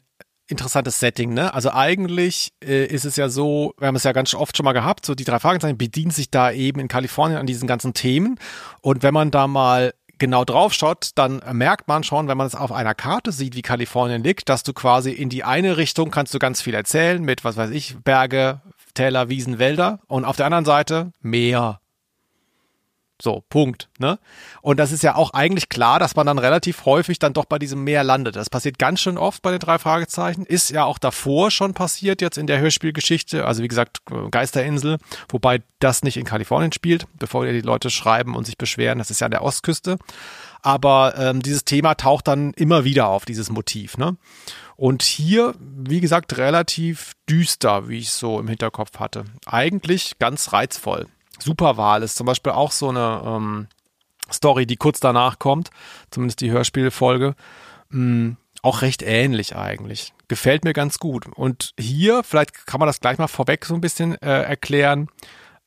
interessantes Setting, ne? Also eigentlich äh, ist es ja so, wir haben es ja ganz oft schon mal gehabt, so die drei Fragezeichen bedienen sich da eben in Kalifornien an diesen ganzen Themen. Und wenn man da mal genau drauf schaut, dann merkt man schon, wenn man es auf einer Karte sieht, wie Kalifornien liegt, dass du quasi in die eine Richtung kannst du ganz viel erzählen mit, was weiß ich, Berge, Täler, Wiesen, Wälder und auf der anderen Seite Meer, so, Punkt. Ne? Und das ist ja auch eigentlich klar, dass man dann relativ häufig dann doch bei diesem Meer landet. Das passiert ganz schön oft bei den drei Fragezeichen. Ist ja auch davor schon passiert, jetzt in der Hörspielgeschichte. Also wie gesagt, Geisterinsel, wobei das nicht in Kalifornien spielt, bevor die Leute schreiben und sich beschweren. Das ist ja an der Ostküste. Aber ähm, dieses Thema taucht dann immer wieder auf, dieses Motiv. Ne? Und hier, wie gesagt, relativ düster, wie ich so im Hinterkopf hatte. Eigentlich ganz reizvoll. Superwahl ist zum Beispiel auch so eine ähm, Story, die kurz danach kommt, zumindest die Hörspielfolge. Mm, auch recht ähnlich eigentlich. Gefällt mir ganz gut. Und hier, vielleicht kann man das gleich mal vorweg so ein bisschen äh, erklären,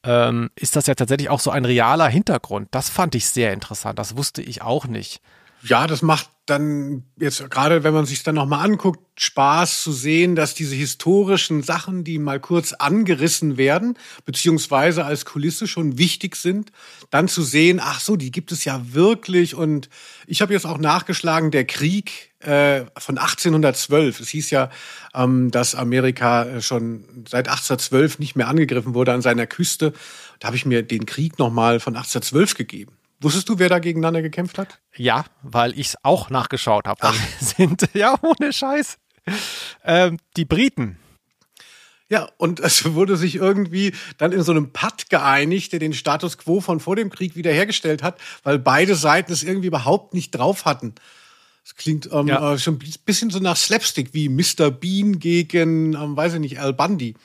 ähm, ist das ja tatsächlich auch so ein realer Hintergrund. Das fand ich sehr interessant. Das wusste ich auch nicht. Ja, das macht dann jetzt gerade, wenn man sich dann nochmal anguckt, Spaß zu sehen, dass diese historischen Sachen, die mal kurz angerissen werden, beziehungsweise als Kulisse schon wichtig sind, dann zu sehen, ach so, die gibt es ja wirklich. Und ich habe jetzt auch nachgeschlagen, der Krieg äh, von 1812. Es hieß ja, ähm, dass Amerika äh, schon seit 1812 nicht mehr angegriffen wurde an seiner Küste. Da habe ich mir den Krieg nochmal von 1812 gegeben. Wusstest du, wer da gegeneinander gekämpft hat? Ja, weil ich es auch nachgeschaut habe. Sind ja ohne Scheiß ähm, die Briten. Ja, und es wurde sich irgendwie dann in so einem Patt geeinigt, der den Status quo von vor dem Krieg wiederhergestellt hat, weil beide Seiten es irgendwie überhaupt nicht drauf hatten. Das klingt ähm, ja. äh, schon ein bisschen so nach Slapstick, wie Mr. Bean gegen, ähm, weiß ich nicht, Al Bundy.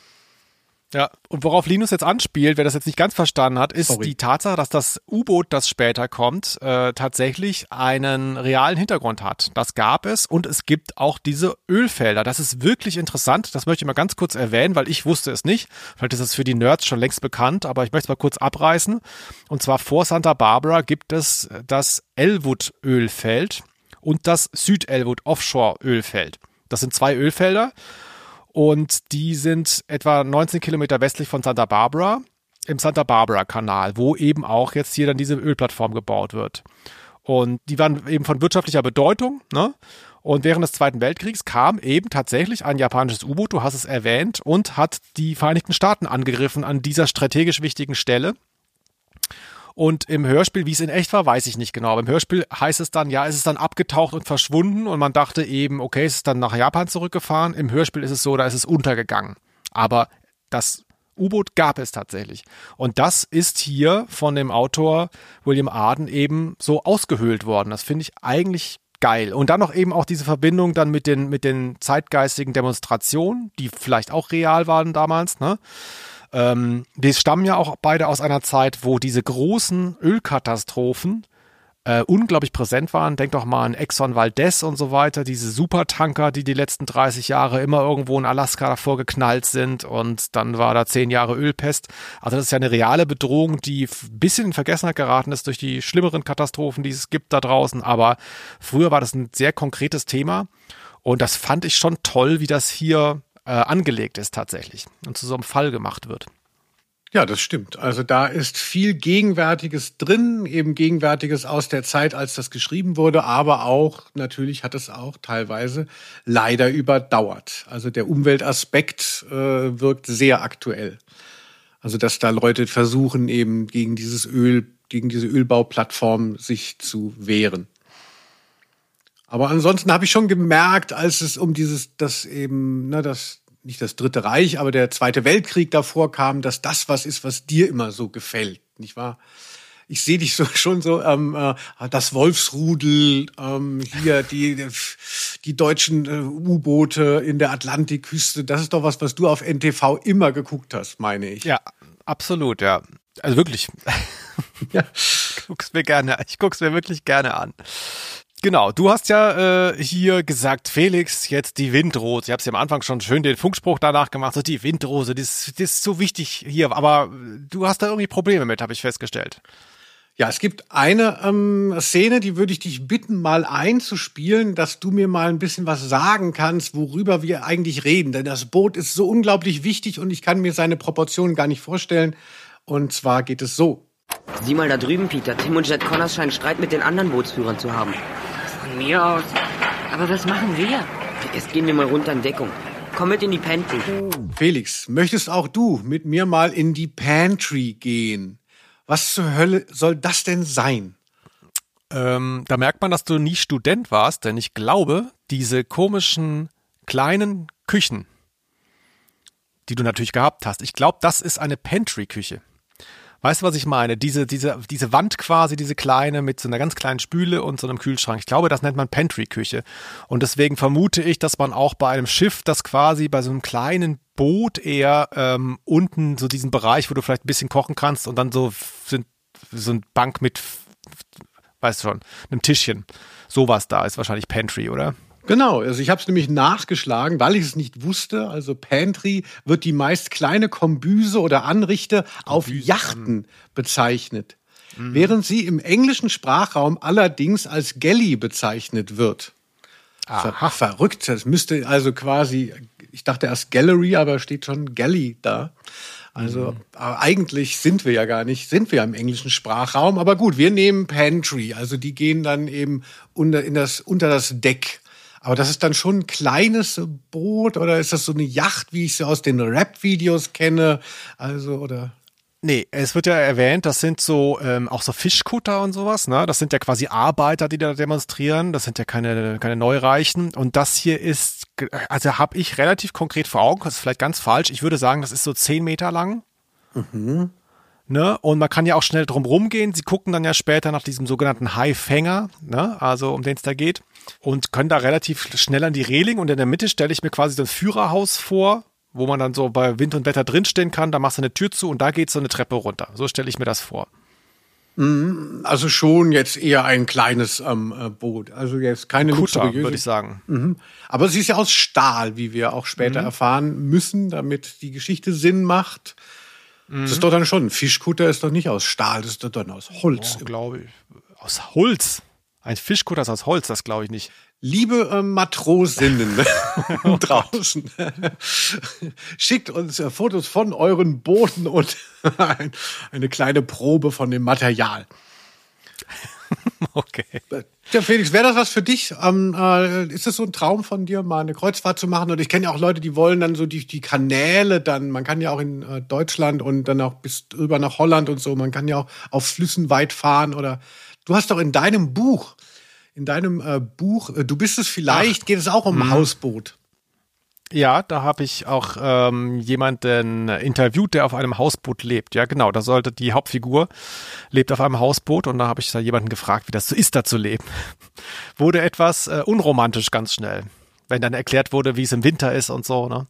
Ja, und worauf Linus jetzt anspielt, wer das jetzt nicht ganz verstanden hat, ist Sorry. die Tatsache, dass das U-Boot, das später kommt, äh, tatsächlich einen realen Hintergrund hat. Das gab es und es gibt auch diese Ölfelder. Das ist wirklich interessant. Das möchte ich mal ganz kurz erwähnen, weil ich wusste es nicht. Vielleicht ist es für die Nerds schon längst bekannt, aber ich möchte es mal kurz abreißen. Und zwar vor Santa Barbara gibt es das Elwood-Ölfeld und das Süd-Elwood Offshore-Ölfeld. Das sind zwei Ölfelder und die sind etwa 19 Kilometer westlich von Santa Barbara im Santa Barbara Kanal, wo eben auch jetzt hier dann diese Ölplattform gebaut wird. Und die waren eben von wirtschaftlicher Bedeutung. Ne? Und während des Zweiten Weltkriegs kam eben tatsächlich ein japanisches U-Boot, du hast es erwähnt, und hat die Vereinigten Staaten angegriffen an dieser strategisch wichtigen Stelle. Und im Hörspiel, wie es in echt war, weiß ich nicht genau. Aber im Hörspiel heißt es dann, ja, es ist dann abgetaucht und verschwunden und man dachte eben, okay, es ist dann nach Japan zurückgefahren. Im Hörspiel ist es so, da ist es untergegangen. Aber das U-Boot gab es tatsächlich. Und das ist hier von dem Autor William Arden eben so ausgehöhlt worden. Das finde ich eigentlich geil. Und dann noch eben auch diese Verbindung dann mit den, mit den zeitgeistigen Demonstrationen, die vielleicht auch real waren damals, ne? Ähm, die stammen ja auch beide aus einer Zeit, wo diese großen Ölkatastrophen äh, unglaublich präsent waren. Denk doch mal an Exxon Valdez und so weiter, diese Supertanker, die die letzten 30 Jahre immer irgendwo in Alaska davor geknallt sind und dann war da zehn Jahre Ölpest. Also das ist ja eine reale Bedrohung, die ein bisschen in Vergessenheit geraten ist durch die schlimmeren Katastrophen, die es gibt da draußen. Aber früher war das ein sehr konkretes Thema und das fand ich schon toll, wie das hier äh, angelegt ist tatsächlich und zu so einem Fall gemacht wird. Ja, das stimmt. Also da ist viel Gegenwärtiges drin, eben Gegenwärtiges aus der Zeit, als das geschrieben wurde, aber auch, natürlich hat es auch teilweise leider überdauert. Also der Umweltaspekt äh, wirkt sehr aktuell. Also dass da Leute versuchen, eben gegen dieses Öl, gegen diese Ölbauplattform sich zu wehren. Aber ansonsten habe ich schon gemerkt, als es um dieses, das eben, ne, das nicht das Dritte Reich, aber der Zweite Weltkrieg davor kam, dass das was ist, was dir immer so gefällt, nicht wahr? Ich sehe dich so schon so, ähm, äh, das Wolfsrudel, ähm, hier die die deutschen äh, U-Boote in der Atlantikküste. Das ist doch was, was du auf NTV immer geguckt hast, meine ich. Ja, absolut, ja. Also wirklich. ja. Ich guck's mir gerne, ich guck's mir wirklich gerne an. Genau, du hast ja äh, hier gesagt, Felix, jetzt die Windrose. Ich habe ja am Anfang schon schön den Funkspruch danach gemacht, so die Windrose, das, das ist so wichtig hier, aber du hast da irgendwie Probleme mit, habe ich festgestellt. Ja, es gibt eine ähm, Szene, die würde ich dich bitten, mal einzuspielen, dass du mir mal ein bisschen was sagen kannst, worüber wir eigentlich reden. Denn das Boot ist so unglaublich wichtig und ich kann mir seine Proportionen gar nicht vorstellen. Und zwar geht es so. Sieh mal da drüben, Peter. Tim und Jet Connors scheinen Streit mit den anderen Bootsführern zu haben. Von mir aus. Aber was machen wir? Erst gehen wir mal runter in Deckung. Komm mit in die Pantry. Felix, möchtest auch du mit mir mal in die Pantry gehen? Was zur Hölle soll das denn sein? Ähm, da merkt man, dass du nie Student warst, denn ich glaube, diese komischen kleinen Küchen, die du natürlich gehabt hast, ich glaube, das ist eine Pantry-Küche. Weißt du, was ich meine? Diese, diese, diese Wand quasi, diese kleine mit so einer ganz kleinen Spüle und so einem Kühlschrank. Ich glaube, das nennt man Pantry-Küche. Und deswegen vermute ich, dass man auch bei einem Schiff, das quasi bei so einem kleinen Boot eher ähm, unten so diesen Bereich, wo du vielleicht ein bisschen kochen kannst und dann so sind so ein Bank mit, weißt du schon, einem Tischchen. Sowas da ist wahrscheinlich Pantry, oder? Genau, also ich habe es nämlich nachgeschlagen, weil ich es nicht wusste. Also Pantry wird die meist kleine Kombüse oder Anrichte auf Yachten bezeichnet, mhm. während sie im englischen Sprachraum allerdings als Galley bezeichnet wird. Aha. Verrückt, das müsste also quasi, ich dachte erst Gallery, aber steht schon Galley da. Also mhm. eigentlich sind wir ja gar nicht, sind wir im englischen Sprachraum, aber gut, wir nehmen Pantry, also die gehen dann eben unter, in das, unter das Deck. Aber das ist dann schon ein kleines Boot oder ist das so eine Yacht, wie ich sie aus den Rap-Videos kenne? Also, oder? Nee, es wird ja erwähnt, das sind so ähm, auch so Fischkutter und sowas, ne? Das sind ja quasi Arbeiter, die da demonstrieren. Das sind ja keine, keine Neureichen. Und das hier ist, also habe ich relativ konkret vor Augen, das ist vielleicht ganz falsch. Ich würde sagen, das ist so zehn Meter lang. Mhm. Ne? Und man kann ja auch schnell drum rumgehen. Sie gucken dann ja später nach diesem sogenannten Haifänger, ne? also um den es da geht, und können da relativ schnell an die Reling. Und in der Mitte stelle ich mir quasi so ein Führerhaus vor, wo man dann so bei Wind und Wetter drinstehen kann. Da machst du eine Tür zu und da geht so eine Treppe runter. So stelle ich mir das vor. Mhm. Also schon jetzt eher ein kleines ähm, äh, Boot. Also jetzt keine Kutter, würde ich sagen. Mhm. Aber sie ist ja aus Stahl, wie wir auch später mhm. erfahren müssen, damit die Geschichte Sinn macht. Mhm. Das ist doch dann schon, ein Fischkutter ist doch nicht aus Stahl, das ist doch dann aus Holz. Oh, glaube ich. Aus Holz? Ein Fischkutter ist aus Holz, das glaube ich nicht. Liebe äh, Matrosinnen draußen, schickt uns äh, Fotos von euren Booten und ein, eine kleine Probe von dem Material. Okay. Ja, Felix, wäre das was für dich? Ähm, äh, ist es so ein Traum von dir, mal eine Kreuzfahrt zu machen? Und ich kenne ja auch Leute, die wollen dann so die, die Kanäle dann, man kann ja auch in äh, Deutschland und dann auch bis drüber nach Holland und so, man kann ja auch auf Flüssen weit fahren oder du hast doch in deinem Buch, in deinem äh, Buch, äh, du bist es vielleicht, Ach. geht es auch um ein Hausboot. Ja, da habe ich auch ähm, jemanden interviewt, der auf einem Hausboot lebt. Ja, genau, da sollte die Hauptfigur lebt auf einem Hausboot und da habe ich da jemanden gefragt, wie das so ist, da zu leben. wurde etwas äh, unromantisch ganz schnell, wenn dann erklärt wurde, wie es im Winter ist und so. Ne?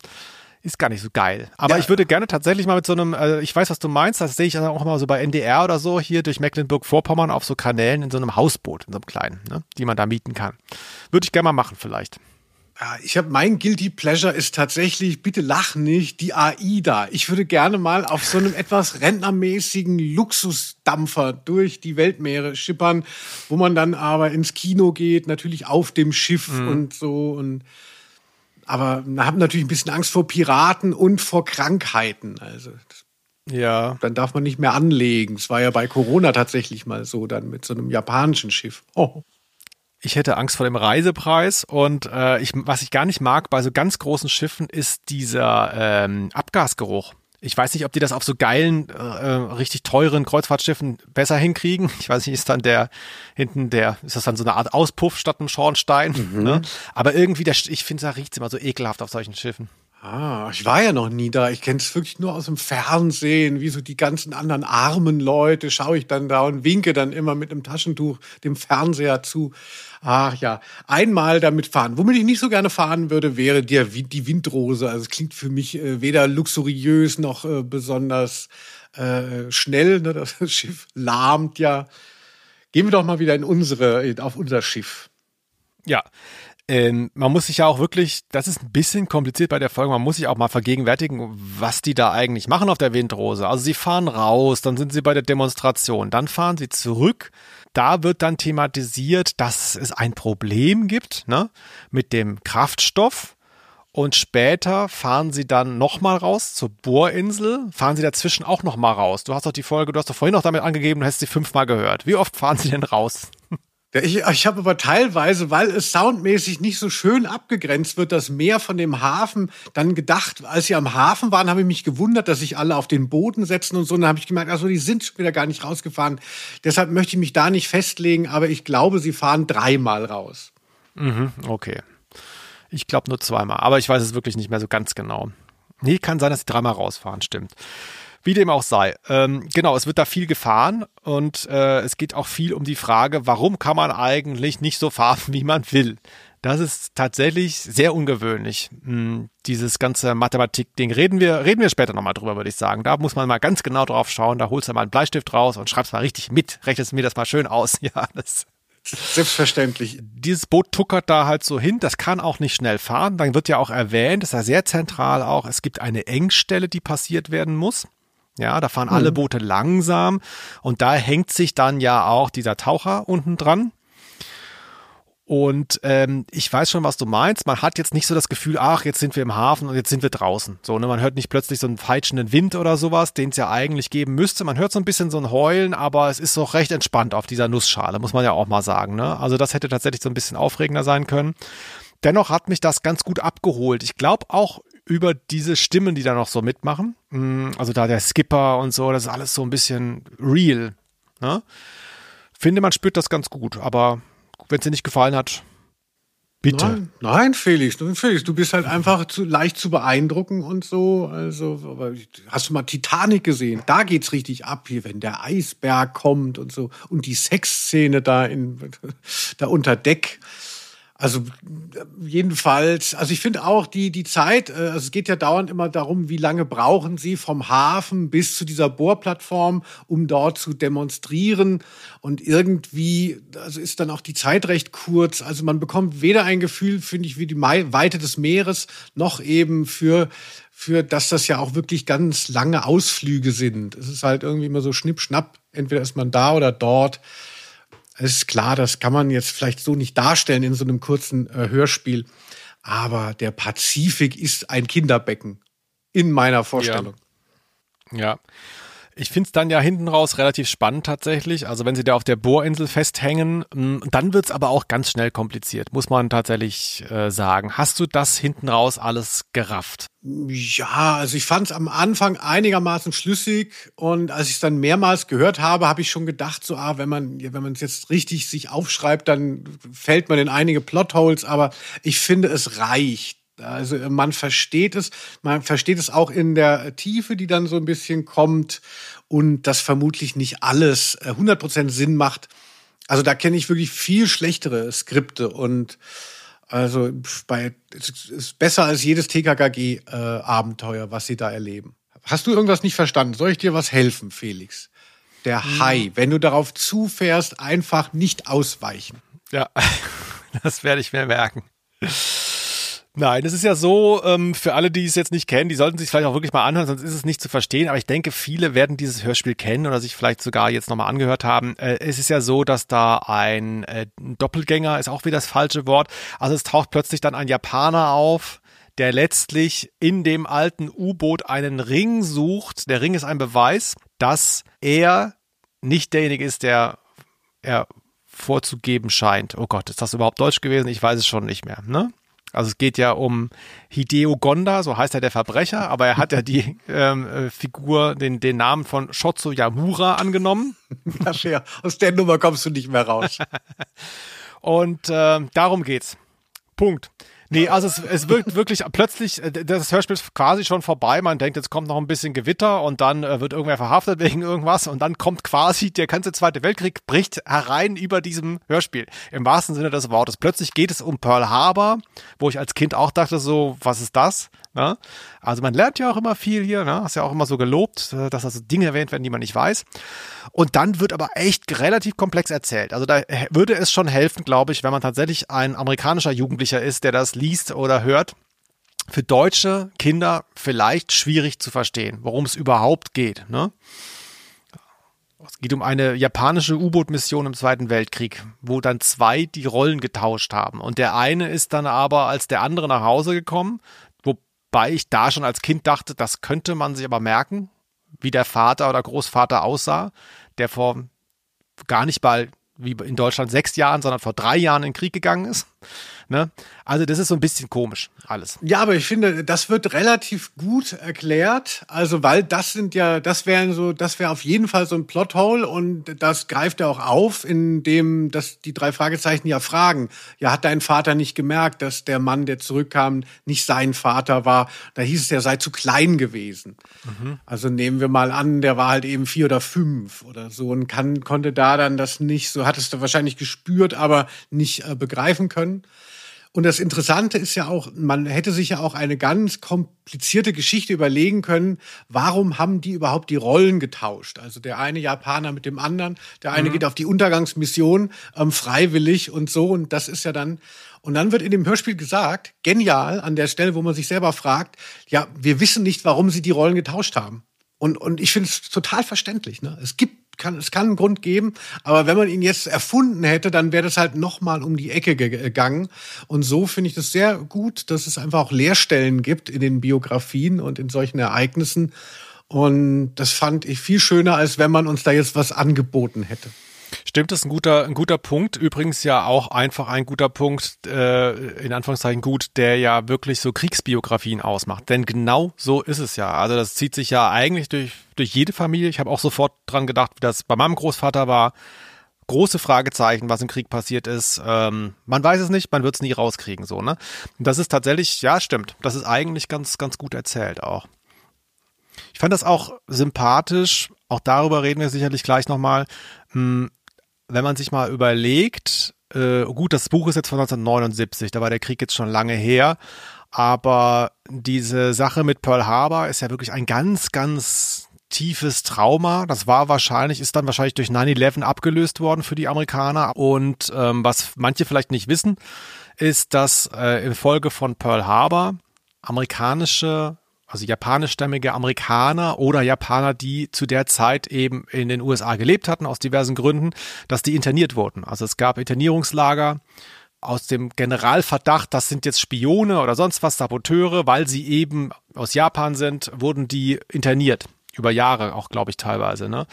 Ist gar nicht so geil. Aber ja. ich würde gerne tatsächlich mal mit so einem, äh, ich weiß, was du meinst, das sehe ich auch mal so bei NDR oder so, hier durch Mecklenburg-Vorpommern auf so Kanälen in so einem Hausboot, in so einem kleinen, ne, die man da mieten kann. Würde ich gerne mal machen vielleicht. Ja, ich habe mein Guilty Pleasure ist tatsächlich, bitte lach nicht, die AIDA. Ich würde gerne mal auf so einem etwas rentnermäßigen Luxusdampfer durch die Weltmeere schippern, wo man dann aber ins Kino geht, natürlich auf dem Schiff mhm. und so und aber haben natürlich ein bisschen Angst vor Piraten und vor Krankheiten. Also ja. Dann darf man nicht mehr anlegen. Es war ja bei Corona tatsächlich mal so, dann mit so einem japanischen Schiff. Oh ich hätte Angst vor dem Reisepreis und äh, ich, was ich gar nicht mag bei so ganz großen Schiffen ist dieser ähm, Abgasgeruch. Ich weiß nicht, ob die das auf so geilen, äh, äh, richtig teuren Kreuzfahrtschiffen besser hinkriegen. Ich weiß nicht, ist dann der hinten der, ist das dann so eine Art Auspuff statt einem Schornstein? Mhm. Ne? Aber irgendwie, der, ich finde, da riecht es immer so ekelhaft auf solchen Schiffen. Ah, ich war ja noch nie da. Ich kenne es wirklich nur aus dem Fernsehen, wie so die ganzen anderen armen Leute schaue ich dann da und winke dann immer mit einem Taschentuch dem Fernseher zu. Ach ja, einmal damit fahren. Womit ich nicht so gerne fahren würde, wäre die, die Windrose. Also es klingt für mich äh, weder luxuriös noch äh, besonders äh, schnell. Ne? Das Schiff lahmt ja. Gehen wir doch mal wieder in unsere, auf unser Schiff. Ja, ähm, man muss sich ja auch wirklich, das ist ein bisschen kompliziert bei der Folge, man muss sich auch mal vergegenwärtigen, was die da eigentlich machen auf der Windrose. Also sie fahren raus, dann sind sie bei der Demonstration, dann fahren sie zurück. Da wird dann thematisiert, dass es ein Problem gibt ne, mit dem Kraftstoff. Und später fahren sie dann nochmal raus zur Bohrinsel, fahren sie dazwischen auch nochmal raus. Du hast doch die Folge, du hast doch vorhin noch damit angegeben, du hast sie fünfmal gehört. Wie oft fahren sie denn raus? Ich, ich habe aber teilweise, weil es soundmäßig nicht so schön abgegrenzt wird, das Meer von dem Hafen, dann gedacht, als sie am Hafen waren, habe ich mich gewundert, dass sich alle auf den Boden setzen und so. Und dann habe ich gemerkt, also die sind schon wieder gar nicht rausgefahren. Deshalb möchte ich mich da nicht festlegen, aber ich glaube, sie fahren dreimal raus. Mhm, okay. Ich glaube nur zweimal, aber ich weiß es wirklich nicht mehr so ganz genau. Nee, kann sein, dass sie dreimal rausfahren, stimmt. Wie dem auch sei. Ähm, genau, es wird da viel gefahren und äh, es geht auch viel um die Frage, warum kann man eigentlich nicht so fahren, wie man will? Das ist tatsächlich sehr ungewöhnlich. Hm, dieses ganze Mathematik-Ding. Reden wir, reden wir später nochmal drüber, würde ich sagen. Da muss man mal ganz genau drauf schauen. Da holst du mal einen Bleistift raus und schreibst mal richtig mit. Rechnest mir das mal schön aus. Ja, das. Selbstverständlich. Dieses Boot tuckert da halt so hin, das kann auch nicht schnell fahren. Dann wird ja auch erwähnt, das ist ja sehr zentral auch, es gibt eine Engstelle, die passiert werden muss. Ja, da fahren alle mhm. Boote langsam und da hängt sich dann ja auch dieser Taucher unten dran. Und ähm, ich weiß schon, was du meinst. Man hat jetzt nicht so das Gefühl, ach, jetzt sind wir im Hafen und jetzt sind wir draußen. So, ne, man hört nicht plötzlich so einen feitschenden Wind oder sowas, den es ja eigentlich geben müsste. Man hört so ein bisschen so ein Heulen, aber es ist doch recht entspannt auf dieser Nussschale, muss man ja auch mal sagen. Ne? Also das hätte tatsächlich so ein bisschen aufregender sein können. Dennoch hat mich das ganz gut abgeholt. Ich glaube auch über diese Stimmen, die da noch so mitmachen. Mm, also da der Skipper und so, das ist alles so ein bisschen real. Ne? Finde, man spürt das ganz gut, aber wenn es dir nicht gefallen hat, bitte. Nein, nein, Felix, Felix, du bist halt einfach zu leicht zu beeindrucken und so. Also, hast du mal Titanic gesehen? Da geht's richtig ab, hier, wenn der Eisberg kommt und so. Und die Sexszene da in, da unter Deck. Also jedenfalls, also ich finde auch die, die Zeit, äh, also es geht ja dauernd immer darum, wie lange brauchen Sie vom Hafen bis zu dieser Bohrplattform, um dort zu demonstrieren. Und irgendwie, also ist dann auch die Zeit recht kurz. Also man bekommt weder ein Gefühl, finde ich, wie die Weite des Meeres, noch eben für, für, dass das ja auch wirklich ganz lange Ausflüge sind. Es ist halt irgendwie immer so schnipp, schnapp. Entweder ist man da oder dort. Es ist klar, das kann man jetzt vielleicht so nicht darstellen in so einem kurzen äh, Hörspiel. Aber der Pazifik ist ein Kinderbecken in meiner Vorstellung. Ja. ja. Ich finde es dann ja hinten raus relativ spannend tatsächlich. Also wenn sie da auf der Bohrinsel festhängen, mm, dann wird es aber auch ganz schnell kompliziert, muss man tatsächlich äh, sagen. Hast du das hinten raus alles gerafft? Ja, also ich fand es am Anfang einigermaßen schlüssig und als ich es dann mehrmals gehört habe, habe ich schon gedacht, so ah, wenn man wenn man jetzt richtig sich aufschreibt, dann fällt man in einige Plotholes. Aber ich finde, es reicht Also man versteht es, man versteht es auch in der Tiefe, die dann so ein bisschen kommt und das vermutlich nicht alles 100% Sinn macht. Also da kenne ich wirklich viel schlechtere Skripte und also bei es ist besser als jedes TKKG äh, Abenteuer, was sie da erleben. Hast du irgendwas nicht verstanden? Soll ich dir was helfen, Felix? Der hm. Hai, wenn du darauf zufährst, einfach nicht ausweichen. Ja, das werde ich mir merken. Nein, es ist ja so, ähm, für alle, die es jetzt nicht kennen, die sollten sich vielleicht auch wirklich mal anhören, sonst ist es nicht zu verstehen. Aber ich denke, viele werden dieses Hörspiel kennen oder sich vielleicht sogar jetzt nochmal angehört haben. Äh, es ist ja so, dass da ein äh, Doppelgänger, ist auch wieder das falsche Wort, also es taucht plötzlich dann ein Japaner auf, der letztlich in dem alten U-Boot einen Ring sucht. Der Ring ist ein Beweis, dass er nicht derjenige ist, der er vorzugeben scheint. Oh Gott, ist das überhaupt Deutsch gewesen? Ich weiß es schon nicht mehr. Ne? Also es geht ja um Hideo Gonda, so heißt er der Verbrecher, aber er hat ja die ähm, äh, Figur, den, den Namen von Shotsu Yamura angenommen. Ja, aus der Nummer kommst du nicht mehr raus. Und äh, darum geht's. Punkt. Nee, also es, es wird wirklich plötzlich, äh, das Hörspiel ist quasi schon vorbei. Man denkt, jetzt kommt noch ein bisschen Gewitter und dann äh, wird irgendwer verhaftet wegen irgendwas und dann kommt quasi der ganze Zweite Weltkrieg bricht herein über diesem Hörspiel. Im wahrsten Sinne des Wortes. Plötzlich geht es um Pearl Harbor, wo ich als Kind auch dachte so, was ist das? Ne? Also man lernt ja auch immer viel hier, ne? Hast ja auch immer so gelobt, äh, dass also Dinge erwähnt werden, die man nicht weiß. Und dann wird aber echt relativ komplex erzählt. Also da würde es schon helfen, glaube ich, wenn man tatsächlich ein amerikanischer Jugendlicher ist, der das liest oder hört. Für deutsche Kinder vielleicht schwierig zu verstehen, worum es überhaupt geht. Ne? Es geht um eine japanische U-Boot-Mission im Zweiten Weltkrieg, wo dann zwei die Rollen getauscht haben. Und der eine ist dann aber als der andere nach Hause gekommen, wobei ich da schon als Kind dachte, das könnte man sich aber merken, wie der Vater oder Großvater aussah, der vor gar nicht bald wie in Deutschland sechs Jahren, sondern vor drei Jahren in den Krieg gegangen ist. Ne? Also das ist so ein bisschen komisch alles. Ja, aber ich finde, das wird relativ gut erklärt. Also weil das sind ja, das wären so, das wäre auf jeden Fall so ein Plothole und das greift er auch auf, indem das die drei Fragezeichen ja fragen. Ja, hat dein Vater nicht gemerkt, dass der Mann, der zurückkam, nicht sein Vater war? Da hieß es, er sei zu klein gewesen. Mhm. Also nehmen wir mal an, der war halt eben vier oder fünf oder so und kann, konnte da dann das nicht, so hattest du wahrscheinlich gespürt, aber nicht äh, begreifen können. Und das Interessante ist ja auch, man hätte sich ja auch eine ganz komplizierte Geschichte überlegen können, warum haben die überhaupt die Rollen getauscht? Also der eine Japaner mit dem anderen, der eine mhm. geht auf die Untergangsmission ähm, freiwillig und so. Und das ist ja dann, und dann wird in dem Hörspiel gesagt, genial, an der Stelle, wo man sich selber fragt, ja, wir wissen nicht, warum sie die Rollen getauscht haben. Und, und ich finde es total verständlich. Ne? Es gibt kann, es kann einen Grund geben, aber wenn man ihn jetzt erfunden hätte, dann wäre das halt nochmal um die Ecke gegangen. Und so finde ich das sehr gut, dass es einfach auch Leerstellen gibt in den Biografien und in solchen Ereignissen. Und das fand ich viel schöner, als wenn man uns da jetzt was angeboten hätte. Stimmt, das ist ein guter, ein guter Punkt. Übrigens ja auch einfach ein guter Punkt, äh, in Anführungszeichen gut, der ja wirklich so Kriegsbiografien ausmacht. Denn genau so ist es ja. Also das zieht sich ja eigentlich durch, durch jede Familie. Ich habe auch sofort dran gedacht, wie das bei meinem Großvater war. Große Fragezeichen, was im Krieg passiert ist. Ähm, man weiß es nicht, man wird es nie rauskriegen, so, ne? Das ist tatsächlich, ja, stimmt. Das ist eigentlich ganz, ganz gut erzählt auch. Ich fand das auch sympathisch, auch darüber reden wir sicherlich gleich nochmal, hm, wenn man sich mal überlegt, äh, gut, das Buch ist jetzt von 1979, da war der Krieg jetzt schon lange her, aber diese Sache mit Pearl Harbor ist ja wirklich ein ganz, ganz tiefes Trauma. Das war wahrscheinlich, ist dann wahrscheinlich durch 9-11 abgelöst worden für die Amerikaner. Und ähm, was manche vielleicht nicht wissen, ist, dass äh, infolge von Pearl Harbor amerikanische also japanischstämmige Amerikaner oder Japaner, die zu der Zeit eben in den USA gelebt hatten, aus diversen Gründen, dass die interniert wurden. Also es gab Internierungslager aus dem Generalverdacht, das sind jetzt Spione oder sonst was, Saboteure, weil sie eben aus Japan sind, wurden die interniert. Über Jahre auch, glaube ich, teilweise. Ne?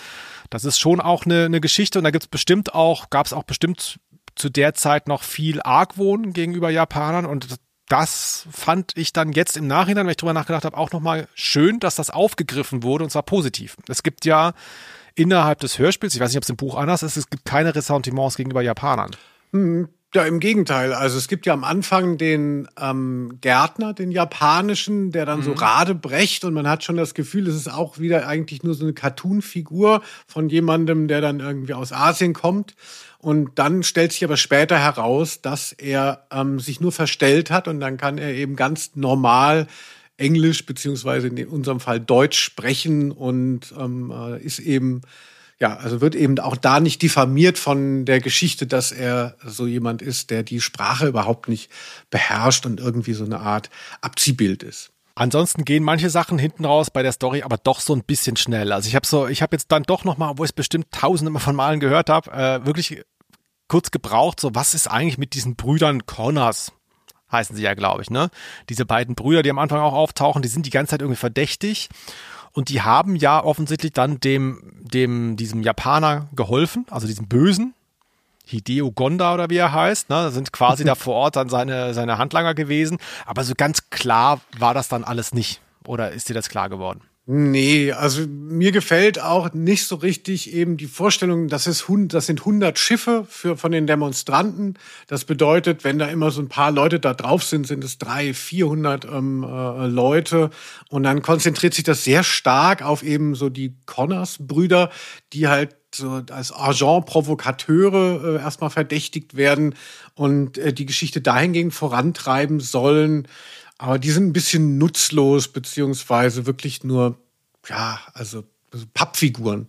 Das ist schon auch eine, eine Geschichte und da gibt es bestimmt auch, gab es auch bestimmt zu der Zeit noch viel Argwohn gegenüber Japanern und das fand ich dann jetzt im Nachhinein, wenn ich drüber nachgedacht habe, auch nochmal schön, dass das aufgegriffen wurde und zwar positiv. Es gibt ja innerhalb des Hörspiels, ich weiß nicht, ob es im Buch anders ist, es gibt keine Ressentiments gegenüber Japanern. Ja, im Gegenteil. Also es gibt ja am Anfang den ähm, Gärtner, den japanischen, der dann mhm. so Rade brecht und man hat schon das Gefühl, es ist auch wieder eigentlich nur so eine Cartoon-Figur von jemandem, der dann irgendwie aus Asien kommt. Und dann stellt sich aber später heraus, dass er ähm, sich nur verstellt hat und dann kann er eben ganz normal Englisch beziehungsweise in unserem Fall Deutsch sprechen und ähm, äh, ist eben ja, also wird eben auch da nicht diffamiert von der Geschichte, dass er so jemand ist, der die Sprache überhaupt nicht beherrscht und irgendwie so eine Art Abziehbild ist. Ansonsten gehen manche Sachen hinten raus bei der Story, aber doch so ein bisschen schnell. Also ich habe so, ich habe jetzt dann doch noch mal, wo ich es bestimmt tausende von Malen gehört habe, äh, wirklich kurz gebraucht. So, was ist eigentlich mit diesen Brüdern Connors? Heißen sie ja, glaube ich, ne? Diese beiden Brüder, die am Anfang auch auftauchen, die sind die ganze Zeit irgendwie verdächtig. Und die haben ja offensichtlich dann dem, dem, diesem Japaner geholfen, also diesem Bösen, Hideo Gonda oder wie er heißt, ne, sind quasi da vor Ort dann seine, seine Handlanger gewesen. Aber so ganz klar war das dann alles nicht. Oder ist dir das klar geworden? Nee, also mir gefällt auch nicht so richtig eben die Vorstellung, dass es das sind 100 Schiffe für, von den Demonstranten. Das bedeutet, wenn da immer so ein paar Leute da drauf sind, sind es drei, 400 ähm, äh, Leute. Und dann konzentriert sich das sehr stark auf eben so die Connors-Brüder, die halt so als Agent-Provokateure äh, erstmal verdächtigt werden und äh, die Geschichte dahingehend vorantreiben sollen, aber die sind ein bisschen nutzlos, beziehungsweise wirklich nur, ja, also, also Pappfiguren.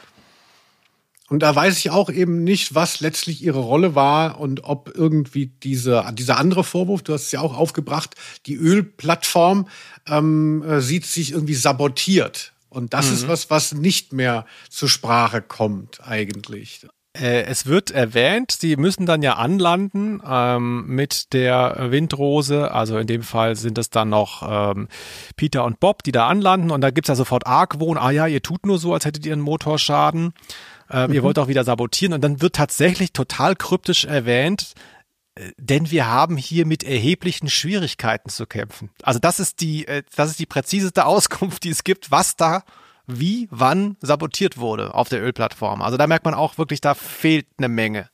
Und da weiß ich auch eben nicht, was letztlich ihre Rolle war und ob irgendwie diese, dieser andere Vorwurf, du hast es ja auch aufgebracht, die Ölplattform ähm, äh, sieht sich irgendwie sabotiert. Und das mhm. ist was, was nicht mehr zur Sprache kommt eigentlich. Äh, es wird erwähnt, sie müssen dann ja anlanden ähm, mit der Windrose. Also in dem Fall sind es dann noch ähm, Peter und Bob, die da anlanden. Und da gibt's ja sofort Argwohn. Ah ja, ihr tut nur so, als hättet ihr einen Motorschaden. Ähm, mhm. Ihr wollt auch wieder sabotieren. Und dann wird tatsächlich total kryptisch erwähnt, äh, denn wir haben hier mit erheblichen Schwierigkeiten zu kämpfen. Also das ist die, äh, das ist die präziseste Auskunft, die es gibt, was da wie, wann sabotiert wurde auf der Ölplattform. Also da merkt man auch wirklich, da fehlt eine Menge.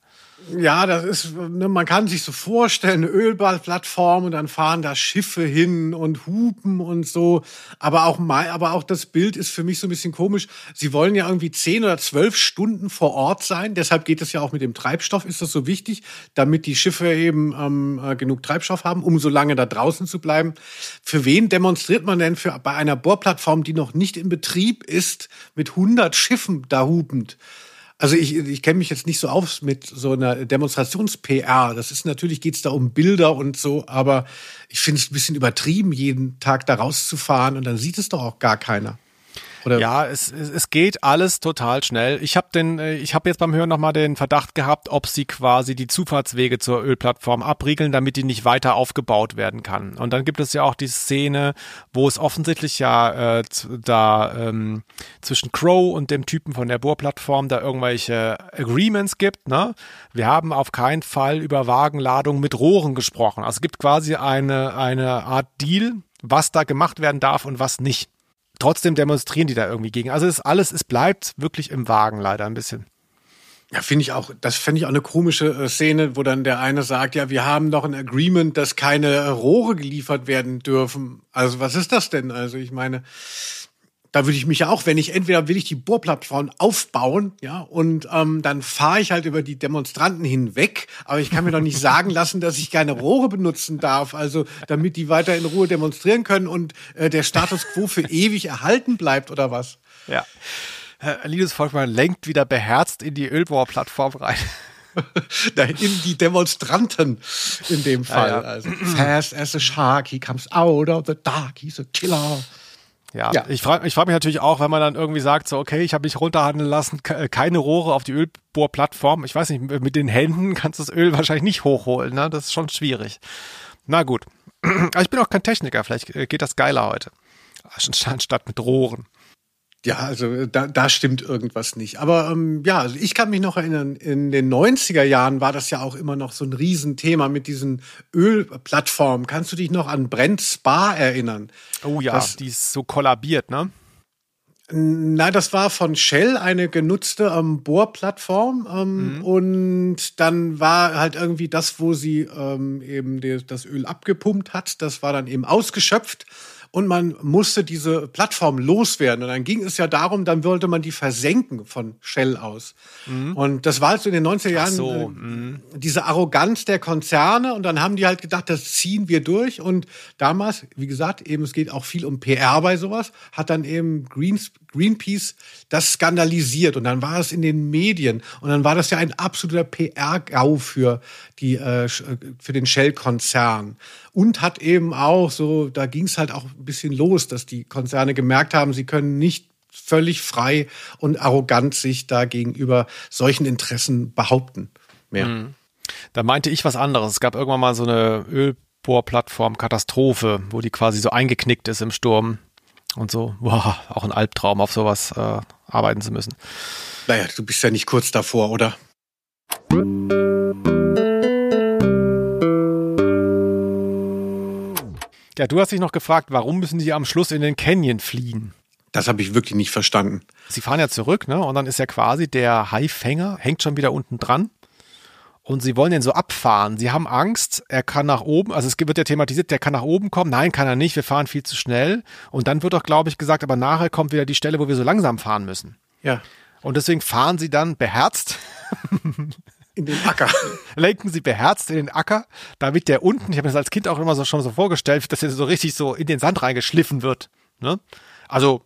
Ja, das ist, ne, man kann sich so vorstellen, eine Ölballplattform und dann fahren da Schiffe hin und hupen und so. Aber auch aber auch das Bild ist für mich so ein bisschen komisch. Sie wollen ja irgendwie zehn oder zwölf Stunden vor Ort sein. Deshalb geht es ja auch mit dem Treibstoff, ist das so wichtig, damit die Schiffe eben ähm, äh, genug Treibstoff haben, um so lange da draußen zu bleiben. Für wen demonstriert man denn für, bei einer Bohrplattform, die noch nicht in Betrieb ist, mit 100 Schiffen da hupend? Also ich, ich kenne mich jetzt nicht so aus mit so einer Demonstrations-PR. Das ist natürlich geht's da um Bilder und so, aber ich finde es ein bisschen übertrieben, jeden Tag da rauszufahren und dann sieht es doch auch gar keiner. Oder? Ja, es, es, es geht alles total schnell. Ich habe den, äh, ich habe jetzt beim Hören nochmal den Verdacht gehabt, ob sie quasi die Zufahrtswege zur Ölplattform abriegeln, damit die nicht weiter aufgebaut werden kann. Und dann gibt es ja auch die Szene, wo es offensichtlich ja äh, da ähm, zwischen Crow und dem Typen von der Bohrplattform da irgendwelche Agreements gibt. Ne? Wir haben auf keinen Fall über Wagenladung mit Rohren gesprochen. Also es gibt quasi eine, eine Art Deal, was da gemacht werden darf und was nicht trotzdem demonstrieren die da irgendwie gegen. Also es ist alles, es bleibt wirklich im Wagen leider ein bisschen. Ja, finde ich auch, das finde ich auch eine komische äh, Szene, wo dann der eine sagt, ja, wir haben doch ein Agreement, dass keine äh, Rohre geliefert werden dürfen. Also was ist das denn? Also ich meine, da würde ich mich ja auch, wenn ich entweder will ich die Bohrplattform aufbauen, ja, und ähm, dann fahre ich halt über die Demonstranten hinweg, aber ich kann mir doch nicht sagen lassen, dass ich keine Rohre benutzen darf, also damit die weiter in Ruhe demonstrieren können und äh, der Status quo für ewig erhalten bleibt oder was? Ja. Herr Linus Volkmann lenkt wieder beherzt in die Ölbohrplattform rein. in die Demonstranten in dem Fall. Ja, ja. Also, fast as a shark, he comes out of the dark, he's a killer. Ja, ja. ich frage ich frag mich natürlich auch, wenn man dann irgendwie sagt, so, okay, ich habe mich runterhandeln lassen, äh, keine Rohre auf die Ölbohrplattform. Ich weiß nicht, mit den Händen kannst du das Öl wahrscheinlich nicht hochholen, ne? Das ist schon schwierig. Na gut. Aber ich bin auch kein Techniker, vielleicht äh, geht das geiler heute. Anstatt mit Rohren. Ja, also da, da stimmt irgendwas nicht. Aber ähm, ja, also ich kann mich noch erinnern, in den 90er Jahren war das ja auch immer noch so ein Riesenthema mit diesen Ölplattformen. Kannst du dich noch an Brent Spa erinnern? Oh ja, das, die ist so kollabiert, ne? Nein, das war von Shell eine genutzte ähm, Bohrplattform ähm, mhm. und dann war halt irgendwie das, wo sie ähm, eben die, das Öl abgepumpt hat, das war dann eben ausgeschöpft und man musste diese Plattform loswerden. Und dann ging es ja darum, dann wollte man die versenken von Shell aus. Mhm. Und das war halt so in den 90er Jahren so. äh, mhm. diese Arroganz der Konzerne. Und dann haben die halt gedacht, das ziehen wir durch. Und damals, wie gesagt, eben es geht auch viel um PR bei sowas, hat dann eben Greens, Greenpeace das skandalisiert. Und dann war es in den Medien. Und dann war das ja ein absoluter PR-Gau für die, äh, für den Shell-Konzern und hat eben auch so, da ging es halt auch ein bisschen los, dass die Konzerne gemerkt haben, sie können nicht völlig frei und arrogant sich da gegenüber solchen Interessen behaupten mehr. Mhm. Da meinte ich was anderes. Es gab irgendwann mal so eine Ölbohrplattform Katastrophe, wo die quasi so eingeknickt ist im Sturm und so. Boah, auch ein Albtraum, auf sowas äh, arbeiten zu müssen. Naja, du bist ja nicht kurz davor, oder? Ja, du hast dich noch gefragt, warum müssen die am Schluss in den Canyon fliehen? Das habe ich wirklich nicht verstanden. Sie fahren ja zurück, ne? Und dann ist ja quasi der Haifänger, hängt schon wieder unten dran. Und sie wollen den so abfahren. Sie haben Angst, er kann nach oben, also es wird ja thematisiert, der kann nach oben kommen. Nein, kann er nicht, wir fahren viel zu schnell. Und dann wird doch, glaube ich, gesagt, aber nachher kommt wieder die Stelle, wo wir so langsam fahren müssen. Ja. Und deswegen fahren sie dann beherzt in den Acker. Lenken sie beherzt in den Acker, damit der unten, ich habe mir das als Kind auch immer so schon so vorgestellt, dass er so richtig so in den Sand reingeschliffen wird. Ne? Also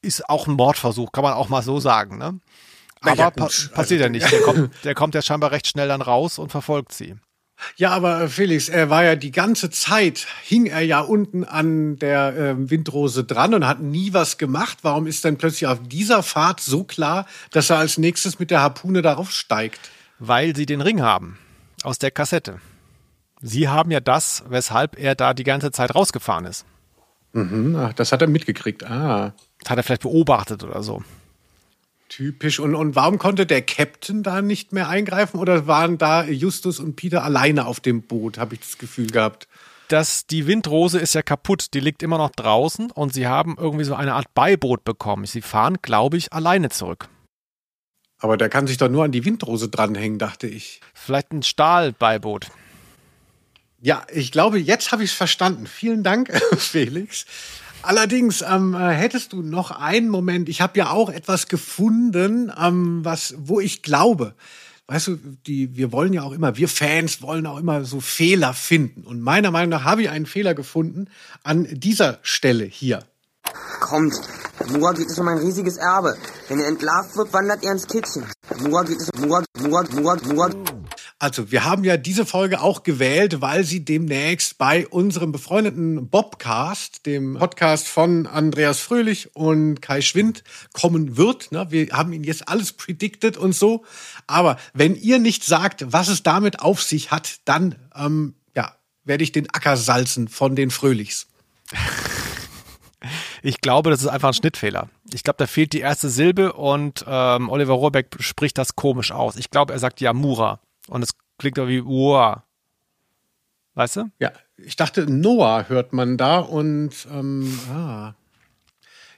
ist auch ein Mordversuch, kann man auch mal so sagen. Ne? Aber ja, pa passiert also, ja nicht. Der kommt, der kommt ja scheinbar recht schnell dann raus und verfolgt sie. Ja, aber äh, Felix, er war ja die ganze Zeit, hing er ja unten an der äh, Windrose dran und hat nie was gemacht. Warum ist dann plötzlich auf dieser Fahrt so klar, dass er als nächstes mit der Harpune darauf steigt? weil sie den Ring haben aus der Kassette. Sie haben ja das, weshalb er da die ganze Zeit rausgefahren ist. Mhm, ach, das hat er mitgekriegt. Ah. Das hat er vielleicht beobachtet oder so. Typisch. Und, und warum konnte der Captain da nicht mehr eingreifen oder waren da Justus und Peter alleine auf dem Boot, habe ich das Gefühl gehabt? Das, die Windrose ist ja kaputt, die liegt immer noch draußen und sie haben irgendwie so eine Art Beiboot bekommen. Sie fahren, glaube ich, alleine zurück. Aber der kann sich doch nur an die Windrose dranhängen, dachte ich. Vielleicht ein Stahlbeiboot. Ja, ich glaube, jetzt habe ich es verstanden. Vielen Dank, Felix. Allerdings ähm, äh, hättest du noch einen Moment. Ich habe ja auch etwas gefunden, ähm, was, wo ich glaube, weißt du, die, wir wollen ja auch immer, wir Fans wollen auch immer so Fehler finden. Und meiner Meinung nach habe ich einen Fehler gefunden an dieser Stelle hier. Kommt, Mura geht es um ein riesiges Erbe. Wenn er entlarvt wird, wandert er ins Kittchen. Mura geht es Mura, Mura, Mura, Mura. Also, wir haben ja diese Folge auch gewählt, weil sie demnächst bei unserem befreundeten Bobcast, dem Podcast von Andreas Fröhlich und Kai Schwind, kommen wird. Ne, wir haben ihn jetzt alles predicted und so. Aber wenn ihr nicht sagt, was es damit auf sich hat, dann ähm, ja, werde ich den Acker salzen von den Fröhlichs. Ich glaube, das ist einfach ein Schnittfehler. Ich glaube, da fehlt die erste Silbe und ähm, Oliver Rohrbeck spricht das komisch aus. Ich glaube, er sagt Yamura und es klingt doch wie Ua. Weißt du? Ja, ich dachte, Noah hört man da und ähm, ah.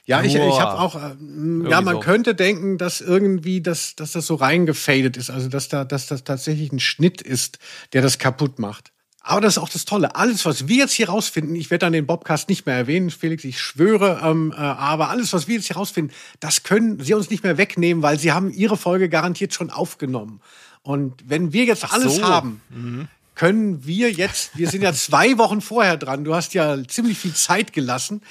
Ja, ich, ich habe auch, äh, ja, man so. könnte denken, dass irgendwie, dass, dass das so reingefadet ist, also dass da, dass das tatsächlich ein Schnitt ist, der das kaputt macht. Aber das ist auch das Tolle. Alles, was wir jetzt hier rausfinden, ich werde dann den Bobcast nicht mehr erwähnen, Felix, ich schwöre, ähm, äh, aber alles, was wir jetzt hier rausfinden, das können sie uns nicht mehr wegnehmen, weil sie haben ihre Folge garantiert schon aufgenommen. Und wenn wir jetzt alles so. haben, mhm. können wir jetzt, wir sind ja zwei Wochen vorher dran, du hast ja ziemlich viel Zeit gelassen.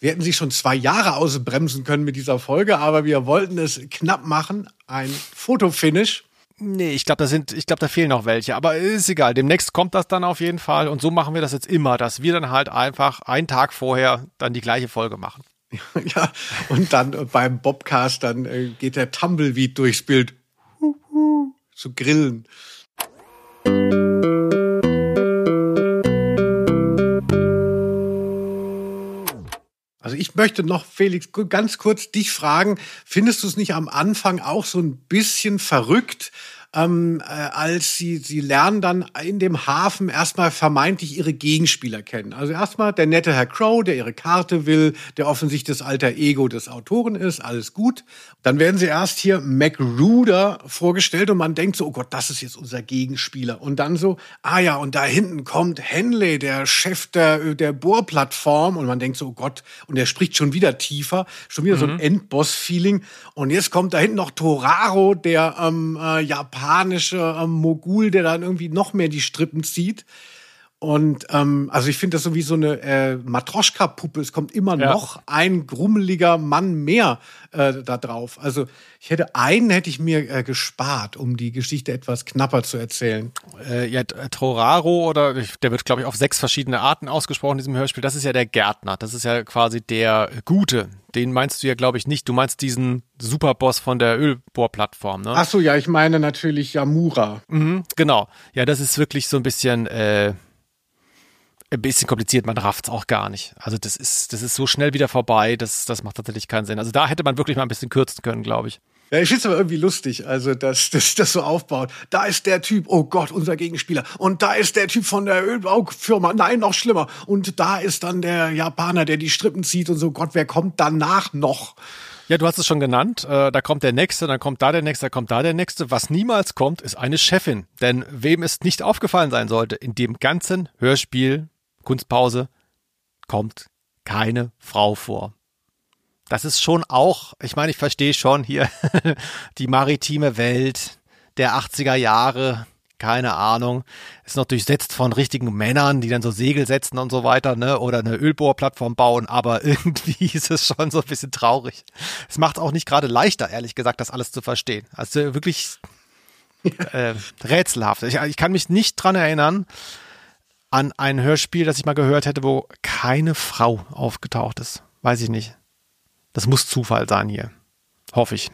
Wir hätten sie schon zwei Jahre ausbremsen können mit dieser Folge, aber wir wollten es knapp machen. Ein Fotofinish Nee, ich glaube, da sind, ich glaube, da fehlen noch welche, aber ist egal. Demnächst kommt das dann auf jeden Fall und so machen wir das jetzt immer, dass wir dann halt einfach einen Tag vorher dann die gleiche Folge machen. Ja, und dann beim Bobcast, dann äh, geht der Tumbleweed durchs Bild. Zu grillen. Also ich möchte noch, Felix, ganz kurz dich fragen, findest du es nicht am Anfang auch so ein bisschen verrückt, ähm, äh, als sie, sie lernen dann in dem Hafen erstmal vermeintlich ihre Gegenspieler kennen. Also erstmal der nette Herr Crow, der ihre Karte will, der offensichtlich das alter Ego des Autoren ist, alles gut. Dann werden sie erst hier MacRuder vorgestellt und man denkt so, oh Gott, das ist jetzt unser Gegenspieler. Und dann so, ah ja, und da hinten kommt Henley, der Chef der, der Bohrplattform und man denkt so, oh Gott, und der spricht schon wieder tiefer, schon wieder mhm. so ein mhm. Endboss-Feeling. Und jetzt kommt da hinten noch Toraro, der ähm, äh, japanische ähm, Mogul, der dann irgendwie noch mehr die Strippen zieht. Und ähm, also ich finde das so wie so eine äh, Matroschka-Puppe. Es kommt immer ja. noch ein grummeliger Mann mehr äh, da drauf. Also ich hätte einen hätte ich mir äh, gespart, um die Geschichte etwas knapper zu erzählen. Äh, ja, Toraro oder der wird glaube ich auf sechs verschiedene Arten ausgesprochen in diesem Hörspiel. Das ist ja der Gärtner. Das ist ja quasi der Gute. Den meinst du ja glaube ich nicht. Du meinst diesen Superboss von der Ölbohrplattform. Ne? Ach so, ja, ich meine natürlich Yamura. Mhm, genau. Ja, das ist wirklich so ein bisschen äh, ein bisschen kompliziert, man rafft es auch gar nicht. Also das ist, das ist so schnell wieder vorbei, das, das macht tatsächlich keinen Sinn. Also da hätte man wirklich mal ein bisschen kürzen können, glaube ich. Ja, ich finde es aber irgendwie lustig, also dass das, das so aufbaut. Da ist der Typ, oh Gott, unser Gegenspieler. Und da ist der Typ von der Ölbaufirma, nein, noch schlimmer. Und da ist dann der Japaner, der die Strippen zieht und so, Gott, wer kommt danach noch? Ja, du hast es schon genannt. Äh, da kommt der Nächste, dann kommt da der Nächste, da kommt da der Nächste. Was niemals kommt, ist eine Chefin. Denn wem es nicht aufgefallen sein sollte, in dem ganzen Hörspiel Kunstpause, kommt keine Frau vor. Das ist schon auch, ich meine, ich verstehe schon hier die maritime Welt der 80er Jahre, keine Ahnung, ist noch durchsetzt von richtigen Männern, die dann so Segel setzen und so weiter, ne, oder eine Ölbohrplattform bauen, aber irgendwie ist es schon so ein bisschen traurig. Es macht auch nicht gerade leichter, ehrlich gesagt, das alles zu verstehen. Also wirklich äh, rätselhaft. Ich, ich kann mich nicht dran erinnern, an ein Hörspiel, das ich mal gehört hätte, wo keine Frau aufgetaucht ist. Weiß ich nicht. Das muss Zufall sein hier. Hoffe ich.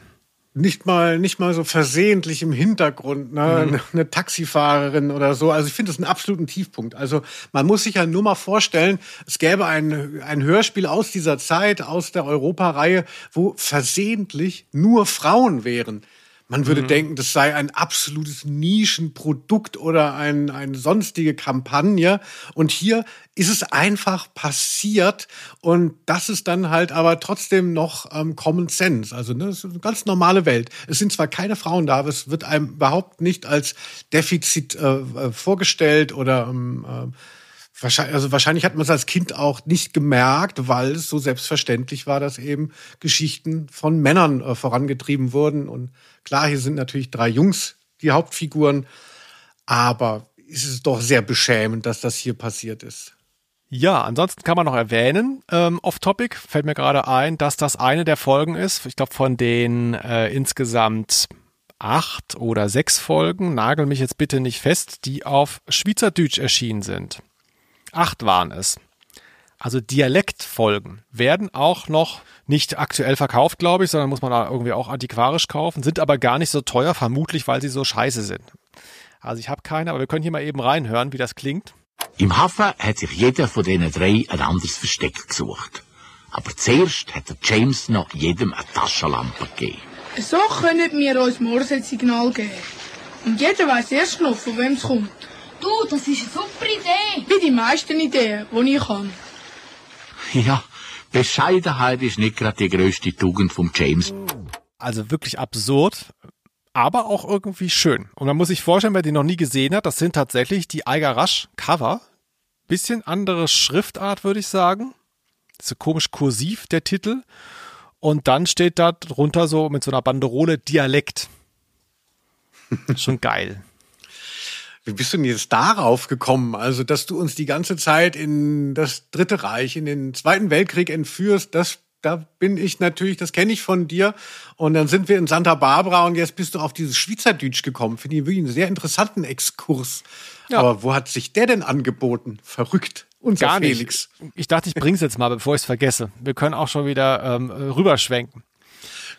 Nicht mal, nicht mal so versehentlich im Hintergrund, ne? Mhm. eine Taxifahrerin oder so. Also ich finde das einen absoluten Tiefpunkt. Also man muss sich ja nur mal vorstellen, es gäbe ein, ein Hörspiel aus dieser Zeit, aus der Europareihe, wo versehentlich nur Frauen wären. Man würde mhm. denken, das sei ein absolutes Nischenprodukt oder ein, eine sonstige Kampagne. Und hier ist es einfach passiert. Und das ist dann halt aber trotzdem noch ähm, Common Sense. Also ne, das ist eine ganz normale Welt. Es sind zwar keine Frauen da, aber es wird einem überhaupt nicht als Defizit äh, äh vorgestellt oder ähm, äh, Wahrscheinlich, also wahrscheinlich hat man es als Kind auch nicht gemerkt, weil es so selbstverständlich war, dass eben Geschichten von Männern äh, vorangetrieben wurden. Und klar, hier sind natürlich drei Jungs die Hauptfiguren, aber es ist doch sehr beschämend, dass das hier passiert ist. Ja, ansonsten kann man noch erwähnen, ähm, off-topic fällt mir gerade ein, dass das eine der Folgen ist, ich glaube von den äh, insgesamt acht oder sechs Folgen, nagel mich jetzt bitte nicht fest, die auf Schweizerdeutsch erschienen sind. Acht waren es. Also Dialektfolgen werden auch noch nicht aktuell verkauft, glaube ich, sondern muss man da irgendwie auch antiquarisch kaufen, sind aber gar nicht so teuer, vermutlich weil sie so scheiße sind. Also ich habe keine, aber wir können hier mal eben reinhören, wie das klingt. Im Hafen hat sich jeder von diesen drei ein anderes Versteck gesucht. Aber zuerst hat der James noch jedem eine Taschenlampe gegeben. So können wir uns Morse-Signal geben. Und jeder weiß erst noch, von wem es kommt. Du, das ist eine super Idee. Wie die meisten Ideen, die ich habe. Ja, Bescheidenheit ist nicht gerade die größte Tugend von James. Also wirklich absurd, aber auch irgendwie schön. Und man muss sich vorstellen, wer die noch nie gesehen hat, das sind tatsächlich die Eiger Rush Cover. Bisschen andere Schriftart, würde ich sagen. So komisch kursiv, der Titel. Und dann steht da drunter so mit so einer Banderole Dialekt. Schon geil. Wie bist du denn jetzt darauf gekommen? Also, dass du uns die ganze Zeit in das Dritte Reich, in den Zweiten Weltkrieg entführst, das da bin ich natürlich, das kenne ich von dir. Und dann sind wir in Santa Barbara und jetzt bist du auf dieses Schweizerdeutsch gekommen. Finde ich wirklich einen sehr interessanten Exkurs. Ja. Aber wo hat sich der denn angeboten? Verrückt. Unser Gar Felix. Nicht. Ich dachte, ich bring's jetzt mal, bevor ich es vergesse. Wir können auch schon wieder ähm, rüberschwenken.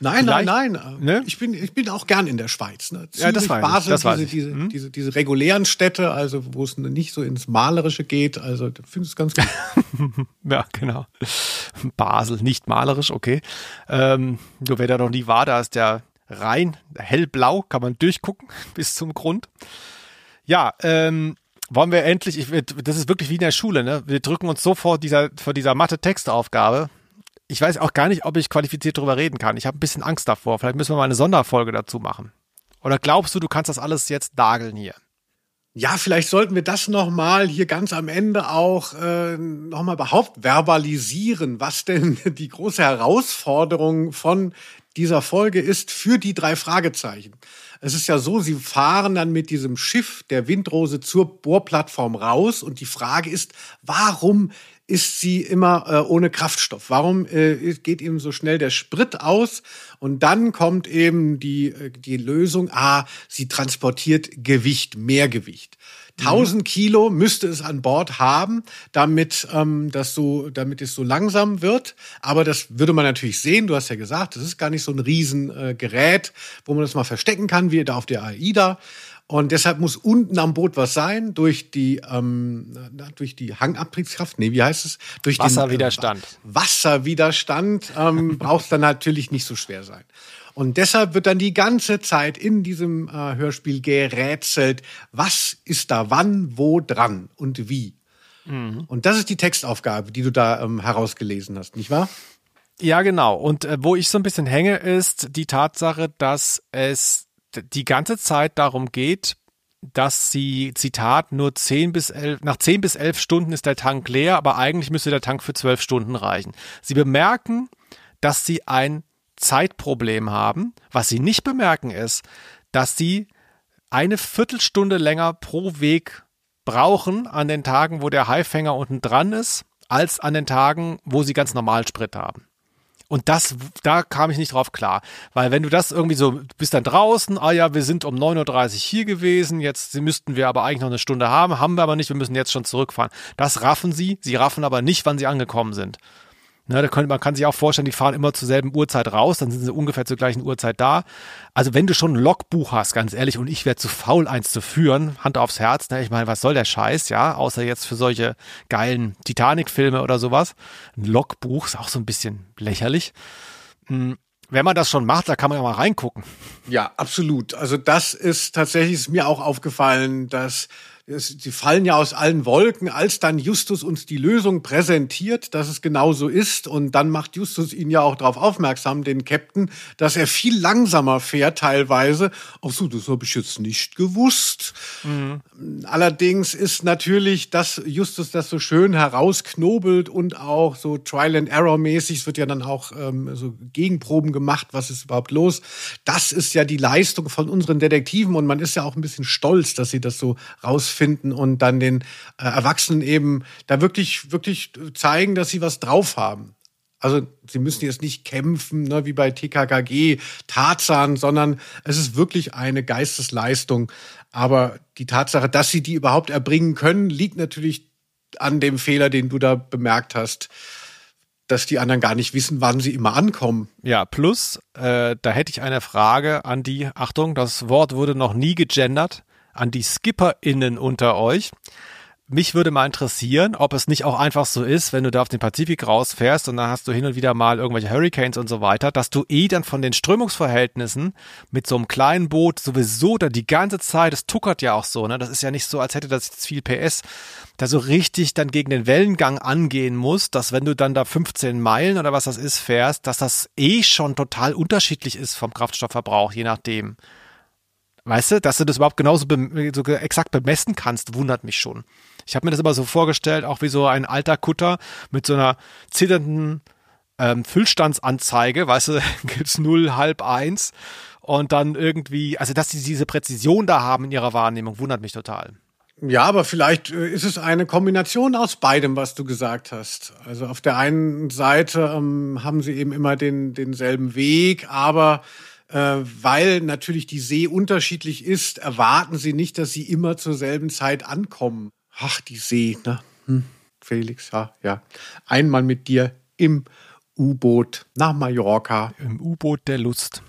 Nein, nein, nein. Ne? Ich, bin, ich bin auch gern in der Schweiz. Ne? ja, das weiß Basel, das diese, diese, hm? diese, diese regulären Städte, also wo es nicht so ins Malerische geht. Also ich finde es ganz gut. ja, genau. Basel, nicht malerisch, okay. Ähm, nur wer da noch nie war, da ist der rein, hellblau, kann man durchgucken bis zum Grund. Ja, ähm, wollen wir endlich, ich, das ist wirklich wie in der Schule, ne? Wir drücken uns so vor dieser, vor dieser Mathe-Textaufgabe. Ich weiß auch gar nicht, ob ich qualifiziert darüber reden kann. Ich habe ein bisschen Angst davor. Vielleicht müssen wir mal eine Sonderfolge dazu machen. Oder glaubst du, du kannst das alles jetzt dageln hier? Ja, vielleicht sollten wir das nochmal hier ganz am Ende auch äh, nochmal überhaupt verbalisieren, was denn die große Herausforderung von dieser Folge ist für die drei Fragezeichen. Es ist ja so, sie fahren dann mit diesem Schiff der Windrose zur Bohrplattform raus und die Frage ist, warum ist sie immer äh, ohne Kraftstoff? Warum äh, geht eben so schnell der Sprit aus? Und dann kommt eben die, äh, die Lösung, ah, sie transportiert Gewicht, mehr Gewicht. 1000 mhm. Kilo müsste es an Bord haben, damit, ähm, das so, damit es so langsam wird. Aber das würde man natürlich sehen. Du hast ja gesagt, das ist gar nicht so ein Riesengerät, äh, wo man das mal verstecken kann, wie da auf der AIDA. Und deshalb muss unten am Boot was sein durch die ähm, durch die Hangabriebskraft. Nee, wie heißt es? Durch Wasserwiderstand. Den, äh, Wasserwiderstand ähm, braucht es dann natürlich nicht so schwer sein. Und deshalb wird dann die ganze Zeit in diesem äh, Hörspiel gerätselt, was ist da wann, wo dran und wie. Mhm. Und das ist die Textaufgabe, die du da ähm, herausgelesen hast, nicht wahr? Ja, genau. Und äh, wo ich so ein bisschen hänge, ist die Tatsache, dass es die ganze Zeit darum geht, dass sie, Zitat, nur 10 bis 11, nach 10 bis 11 Stunden ist der Tank leer, aber eigentlich müsste der Tank für 12 Stunden reichen. Sie bemerken, dass sie ein Zeitproblem haben. Was sie nicht bemerken ist, dass sie eine Viertelstunde länger pro Weg brauchen an den Tagen, wo der Haifänger unten dran ist, als an den Tagen, wo sie ganz normal Sprit haben. Und das, da kam ich nicht drauf klar. Weil wenn du das irgendwie so, bist dann draußen, ah ja, wir sind um 9.30 Uhr hier gewesen, jetzt müssten wir aber eigentlich noch eine Stunde haben, haben wir aber nicht, wir müssen jetzt schon zurückfahren. Das raffen sie, sie raffen aber nicht, wann sie angekommen sind. Ne, da könnte, man kann sich auch vorstellen, die fahren immer zur selben Uhrzeit raus, dann sind sie ungefähr zur gleichen Uhrzeit da. Also wenn du schon ein Logbuch hast, ganz ehrlich, und ich wäre zu faul, eins zu führen, Hand aufs Herz, ne, ich meine, was soll der Scheiß, ja, außer jetzt für solche geilen Titanic-Filme oder sowas. Ein Logbuch ist auch so ein bisschen lächerlich. Hm wenn man das schon macht, da kann man ja mal reingucken. Ja, absolut. Also das ist tatsächlich ist mir auch aufgefallen, dass sie fallen ja aus allen Wolken, als dann Justus uns die Lösung präsentiert, dass es genau so ist. Und dann macht Justus ihn ja auch darauf aufmerksam, den Captain, dass er viel langsamer fährt teilweise. Ach so, das habe ich jetzt nicht gewusst. Mhm. Allerdings ist natürlich, dass Justus das so schön herausknobelt und auch so Trial and Error mäßig, es wird ja dann auch ähm, so Gegenproben gemacht, was ist überhaupt los. Das ist ja die Leistung von unseren Detektiven und man ist ja auch ein bisschen stolz, dass sie das so rausfinden finden und dann den äh, Erwachsenen eben da wirklich, wirklich zeigen, dass sie was drauf haben. Also sie müssen jetzt nicht kämpfen, ne, wie bei TKKG, Tarzan, sondern es ist wirklich eine Geistesleistung. Aber die Tatsache, dass sie die überhaupt erbringen können, liegt natürlich an dem Fehler, den du da bemerkt hast, dass die anderen gar nicht wissen, wann sie immer ankommen. Ja, plus, äh, da hätte ich eine Frage an die, Achtung, das Wort wurde noch nie gegendert an die SkipperInnen unter euch. Mich würde mal interessieren, ob es nicht auch einfach so ist, wenn du da auf den Pazifik rausfährst und dann hast du hin und wieder mal irgendwelche Hurricanes und so weiter, dass du eh dann von den Strömungsverhältnissen mit so einem kleinen Boot sowieso da die ganze Zeit, das tuckert ja auch so, ne? Das ist ja nicht so, als hätte das jetzt viel PS, da so richtig dann gegen den Wellengang angehen muss, dass wenn du dann da 15 Meilen oder was das ist fährst, dass das eh schon total unterschiedlich ist vom Kraftstoffverbrauch, je nachdem. Weißt du, dass du das überhaupt genauso so exakt bemessen kannst, wundert mich schon. Ich habe mir das immer so vorgestellt, auch wie so ein alter Kutter mit so einer zitternden ähm, Füllstandsanzeige, weißt du, gibt's null, halb eins und dann irgendwie, also dass sie diese Präzision da haben in ihrer Wahrnehmung, wundert mich total. Ja, aber vielleicht äh, ist es eine Kombination aus beidem, was du gesagt hast. Also auf der einen Seite ähm, haben sie eben immer den, denselben Weg, aber weil natürlich die See unterschiedlich ist, erwarten sie nicht, dass sie immer zur selben Zeit ankommen. Ach, die See, ne? Hm, Felix, ja, ja. Einmal mit dir im U-Boot nach Mallorca. Im U-Boot der Lust.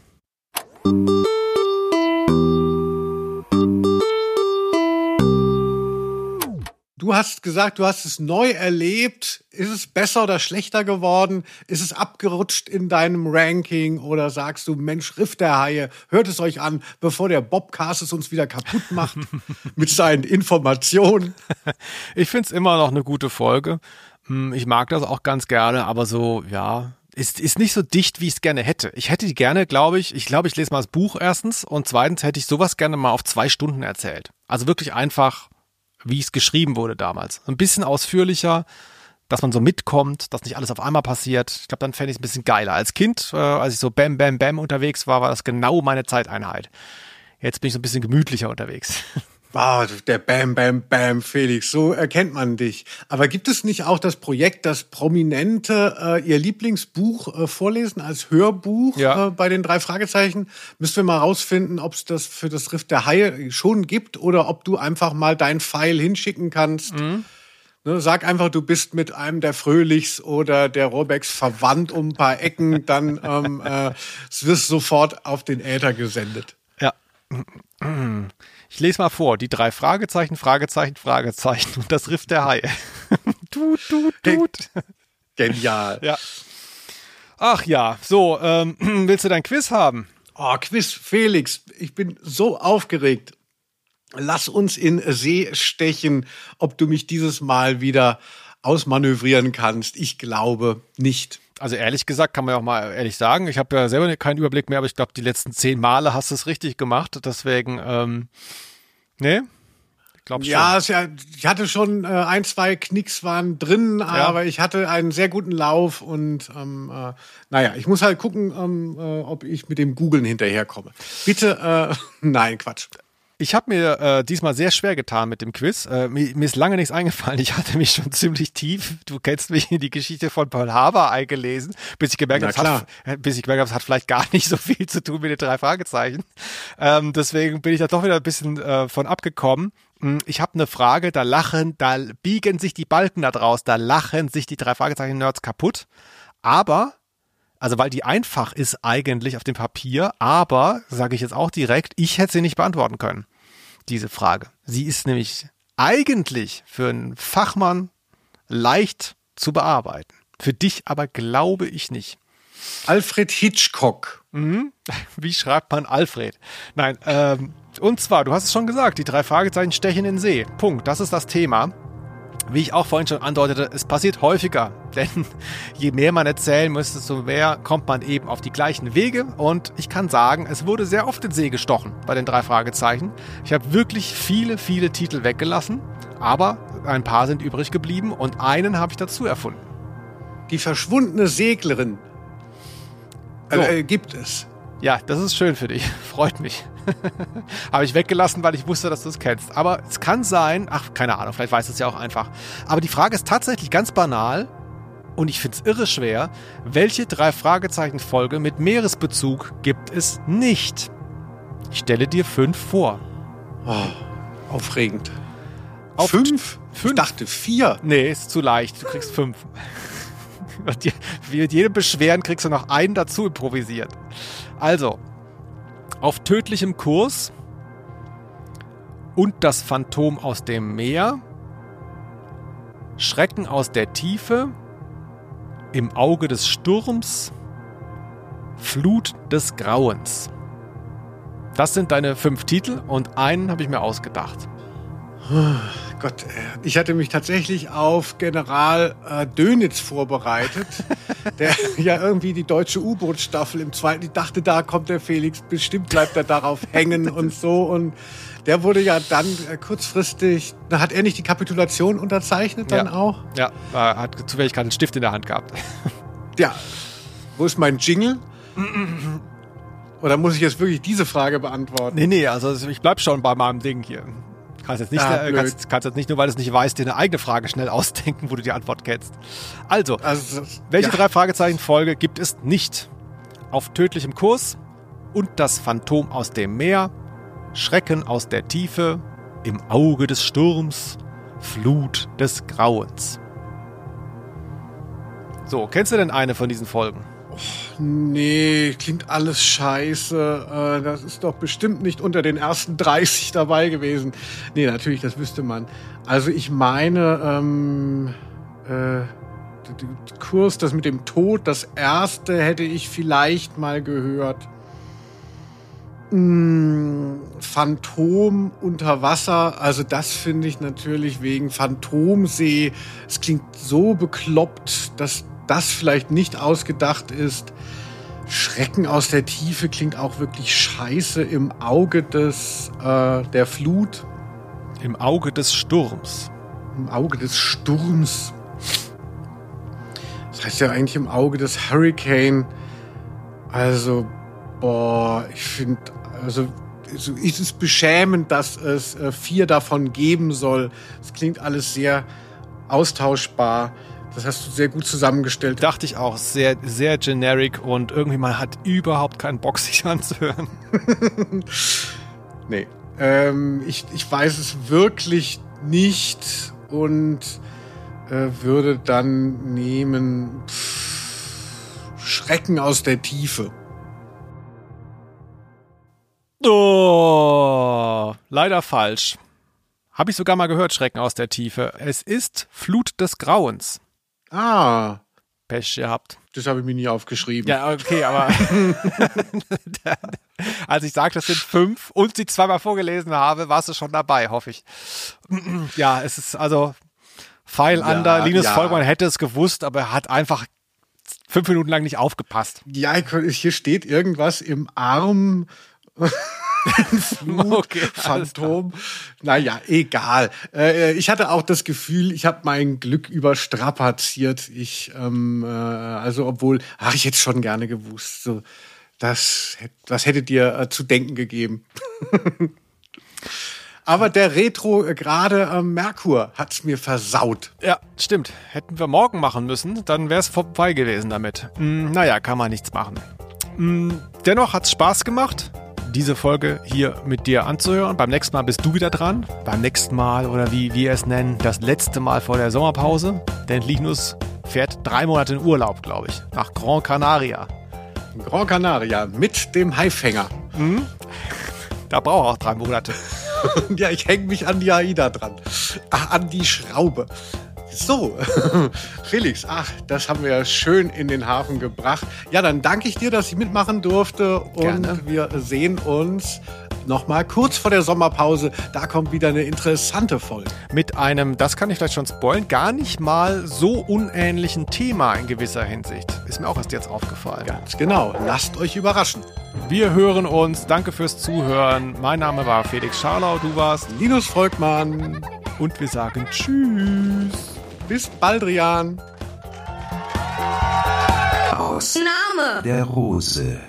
Du hast gesagt, du hast es neu erlebt. Ist es besser oder schlechter geworden? Ist es abgerutscht in deinem Ranking? Oder sagst du, Mensch, Riff der Haie, hört es euch an, bevor der Bobcast es uns wieder kaputt macht mit seinen Informationen? Ich find's immer noch eine gute Folge. Hm, Ich mag das auch ganz gerne, aber so, ja, ist, ist nicht so dicht, wie ich es gerne hätte. Ich hätte die gerne, glaube ich, ich glaube, ich lese mal das Buch erstens und zweitens hätte ich sowas gerne mal auf zwei Stunden erzählt. Also wirklich einfach, wie es geschrieben wurde damals. Ein bisschen ausführlicher, dass man so mitkommt, dass nicht alles auf einmal passiert. Ich glaube, dann fände ich es ein bisschen geiler. Als Kind, äh, als ich so bam, bam, bam unterwegs war, war das genau meine Zeiteinheit. Jetzt bin ich so ein bisschen gemütlicher unterwegs. Ah, der Bam, Bam, Bam, Felix, so erkennt man dich. Aber gibt es nicht auch das Projekt, dass Prominente äh, ihr Lieblingsbuch äh, vorlesen als Hörbuch Ja. äh, bei den drei Fragezeichen? Müssen wir mal rausfinden, ob es das für das Riff der Haie schon gibt oder ob du einfach mal dein Pfeil hinschicken kannst. Mhm. Ne, sag einfach, du bist mit einem der Fröhlichs oder der Robex verwandt um ein paar Ecken, dann ähm, äh, es wirst sofort auf den Äther gesendet. Ja. Ich lese mal vor. Die drei Fragezeichen, Fragezeichen, Fragezeichen und das Riff der Haie. Tut, tut, tut. Genial. Ja. Ach ja, so, ähm, willst du dein Quiz haben? Oh, Quiz, Felix, ich bin so aufgeregt. Lass uns in See stechen, ob du mich dieses Mal wieder ausmanövrieren kannst. Ich glaube nicht. Also ehrlich gesagt, kann man ja auch mal ehrlich sagen, ich habe ja selber keinen Überblick mehr, aber ich glaube, die letzten zehn Male hast du es richtig gemacht. Deswegen, ähm, nee, ich glaube schon. Ja, ja, ich hatte schon äh, ein, zwei Knicks waren drin, aber ich hatte einen sehr guten Lauf und ähm, äh, naja, ich muss halt gucken, ähm, äh, ob ich mit dem Googlen hinterherkomme. Bitte, äh, nein, Quatsch. Ich habe mir äh, diesmal sehr schwer getan mit dem Quiz. Äh, mir, mir ist lange nichts eingefallen. Ich hatte mich schon ziemlich tief, du kennst mich, in die Geschichte von Pearl Harbor eingelesen, bis ich gemerkt habe, es hat, äh, bis ich gemerkt habe, es hat vielleicht gar nicht so viel zu tun mit den drei Fragezeichen. Ähm, deswegen bin ich da doch wieder ein bisschen äh, von abgekommen. Hm, Ich habe eine Frage, da lachen, da biegen sich die Balken da draus, da lachen sich die drei Fragezeichen-Nerds kaputt. Aber also weil die einfach ist eigentlich auf dem Papier, aber, sage ich jetzt auch direkt, ich hätte sie nicht beantworten können, diese Frage. Sie ist nämlich eigentlich für einen Fachmann leicht zu bearbeiten. Für dich aber glaube ich nicht. Alfred Hitchcock. Mhm. Wie schreibt man Alfred? Nein, ähm, und zwar, du hast es schon gesagt, die drei Fragezeichen stechen in den See. Punkt. Das ist das Thema. Wie ich auch vorhin schon andeutete, es passiert häufiger, denn je mehr man erzählen muss, desto mehr kommt man eben auf die gleichen Wege und ich kann sagen, es wurde sehr oft in See gestochen bei den drei Fragezeichen. Ich habe wirklich viele, viele Titel weggelassen, aber ein paar sind übrig geblieben und einen habe ich dazu erfunden. Die verschwundene Seglerin. So. Äh, gibt es. Ja, das ist schön für dich. Freut mich. Habe ich weggelassen, weil ich wusste, dass du es kennst. Aber es kann sein, ach, keine Ahnung, vielleicht weißt du es ja auch einfach. Aber die Frage ist tatsächlich ganz banal und ich finde es irre schwer. Welche drei Fragezeichen-Folge mit Meeresbezug gibt es nicht? Ich stelle dir fünf vor. Oh, aufregend. Auf fünf? Ich dachte vier. Nee, ist zu leicht. Du kriegst fünf. Und Wie mit jedem Beschweren kriegst du noch einen dazu improvisiert. Also, auf tödlichem Kurs und das Phantom aus dem Meer, Schrecken aus der Tiefe, im Auge des Sturms, Flut des Grauens. Das sind deine fünf Titel und einen habe ich mir ausgedacht. Gott, äh, ich hatte mich tatsächlich auf General äh, Dönitz vorbereitet, der ja irgendwie die deutsche U-Boot-Staffel im zweiten, ich dachte, da kommt der Felix, bestimmt bleibt er darauf hängen und so und der wurde ja dann äh, kurzfristig, hat er nicht die Kapitulation unterzeichnet dann ja. auch? Ja, er hat zufällig gerade einen Stift in der Hand gehabt. Ja. Wo ist mein Jingle? Oder muss ich jetzt wirklich diese Frage beantworten? Nee, nee, also ich bleib schon bei meinem Ding hier. Kannst jetzt nicht, Ah, äh, kannst, kannst jetzt nicht nur, weil du es nicht weißt, dir eine eigene Frage schnell ausdenken, wo du die Antwort kennst. Also, Also, welche ja. drei Fragezeichen Folge gibt es nicht? Auf tödlichem Kurs und das Phantom aus dem Meer, Schrecken aus der Tiefe, im Auge des Sturms, Flut des Grauens. So, kennst du denn eine von diesen Folgen? Nee, klingt alles scheiße. Äh, das ist doch bestimmt nicht unter den ersten 30 dabei gewesen. Nee, natürlich, das wüsste man. Also ich meine, ähm, äh, Kurs, das mit dem Tod, das erste hätte ich vielleicht mal gehört. Hm, Phantom unter Wasser, also das finde ich natürlich wegen Phantomsee. Es klingt so bekloppt, dass das vielleicht nicht ausgedacht ist. Schrecken aus der Tiefe klingt auch wirklich scheiße im Auge des äh, der Flut. Im Auge des Sturms. Im Auge des Sturms. Das heißt ja eigentlich im Auge des Hurricane. Also, boah, ich finde, also so ist es beschämend, dass es äh, vier davon geben soll. Es klingt alles sehr austauschbar. Das hast du sehr gut zusammengestellt. Dachte ich auch. Sehr, sehr generic und irgendwie man hat überhaupt keinen Bock, sich anzuhören. nee. Ähm, ich, ich weiß es wirklich nicht und äh, würde dann nehmen pff, Schrecken aus der Tiefe. Oh, leider falsch. Habe ich sogar mal gehört, Schrecken aus der Tiefe. Es ist Flut des Grauens. Ah. Pech gehabt. Das habe ich mir nie aufgeschrieben. Ja, okay, aber als ich sagte, es sind fünf und sie zweimal vorgelesen habe, warst du schon dabei, hoffe ich. ja, es ist also Pfeil ja, under. Linus ja. Volkmann hätte es gewusst, aber er hat einfach fünf Minuten lang nicht aufgepasst. Ja, hier steht irgendwas im Arm. Flut, okay, Phantom. Naja, egal. Äh, ich hatte auch das Gefühl, ich habe mein Glück überstrapaziert. Ich, ähm, äh, also obwohl, ach, ich hätte schon gerne gewusst. So, das, das hätte dir äh, zu denken gegeben. Aber der Retro, äh, gerade äh, Merkur, hat's mir versaut. Ja, stimmt. Hätten wir morgen machen müssen, dann wäre es vorbei gewesen damit. Hm, naja, kann man nichts machen. Hm, dennoch hat's Spaß gemacht diese Folge hier mit dir anzuhören. Beim nächsten Mal bist du wieder dran. Beim nächsten Mal oder wie wir es nennen, das letzte Mal vor der Sommerpause. Denn Linus fährt drei Monate in Urlaub, glaube ich, nach Gran Canaria. Gran Canaria mit dem Haifänger. Mhm. Da braucht er auch drei Monate. ja, ich hänge mich an die AIDA dran. Ach, an die Schraube. So, Felix, ach, das haben wir schön in den Hafen gebracht. Ja, dann danke ich dir, dass ich mitmachen durfte und Gerne. wir sehen uns nochmal kurz vor der Sommerpause. Da kommt wieder eine interessante Folge. Mit einem, das kann ich vielleicht schon spoilen, gar nicht mal so unähnlichen Thema in gewisser Hinsicht. Ist mir auch erst jetzt aufgefallen. Ganz genau. Lasst euch überraschen. Wir hören uns. Danke fürs Zuhören. Mein Name war Felix Scharlau. Du warst Linus Volkmann. Und wir sagen Tschüss. Bis Baldrian. Aus Name der Rose.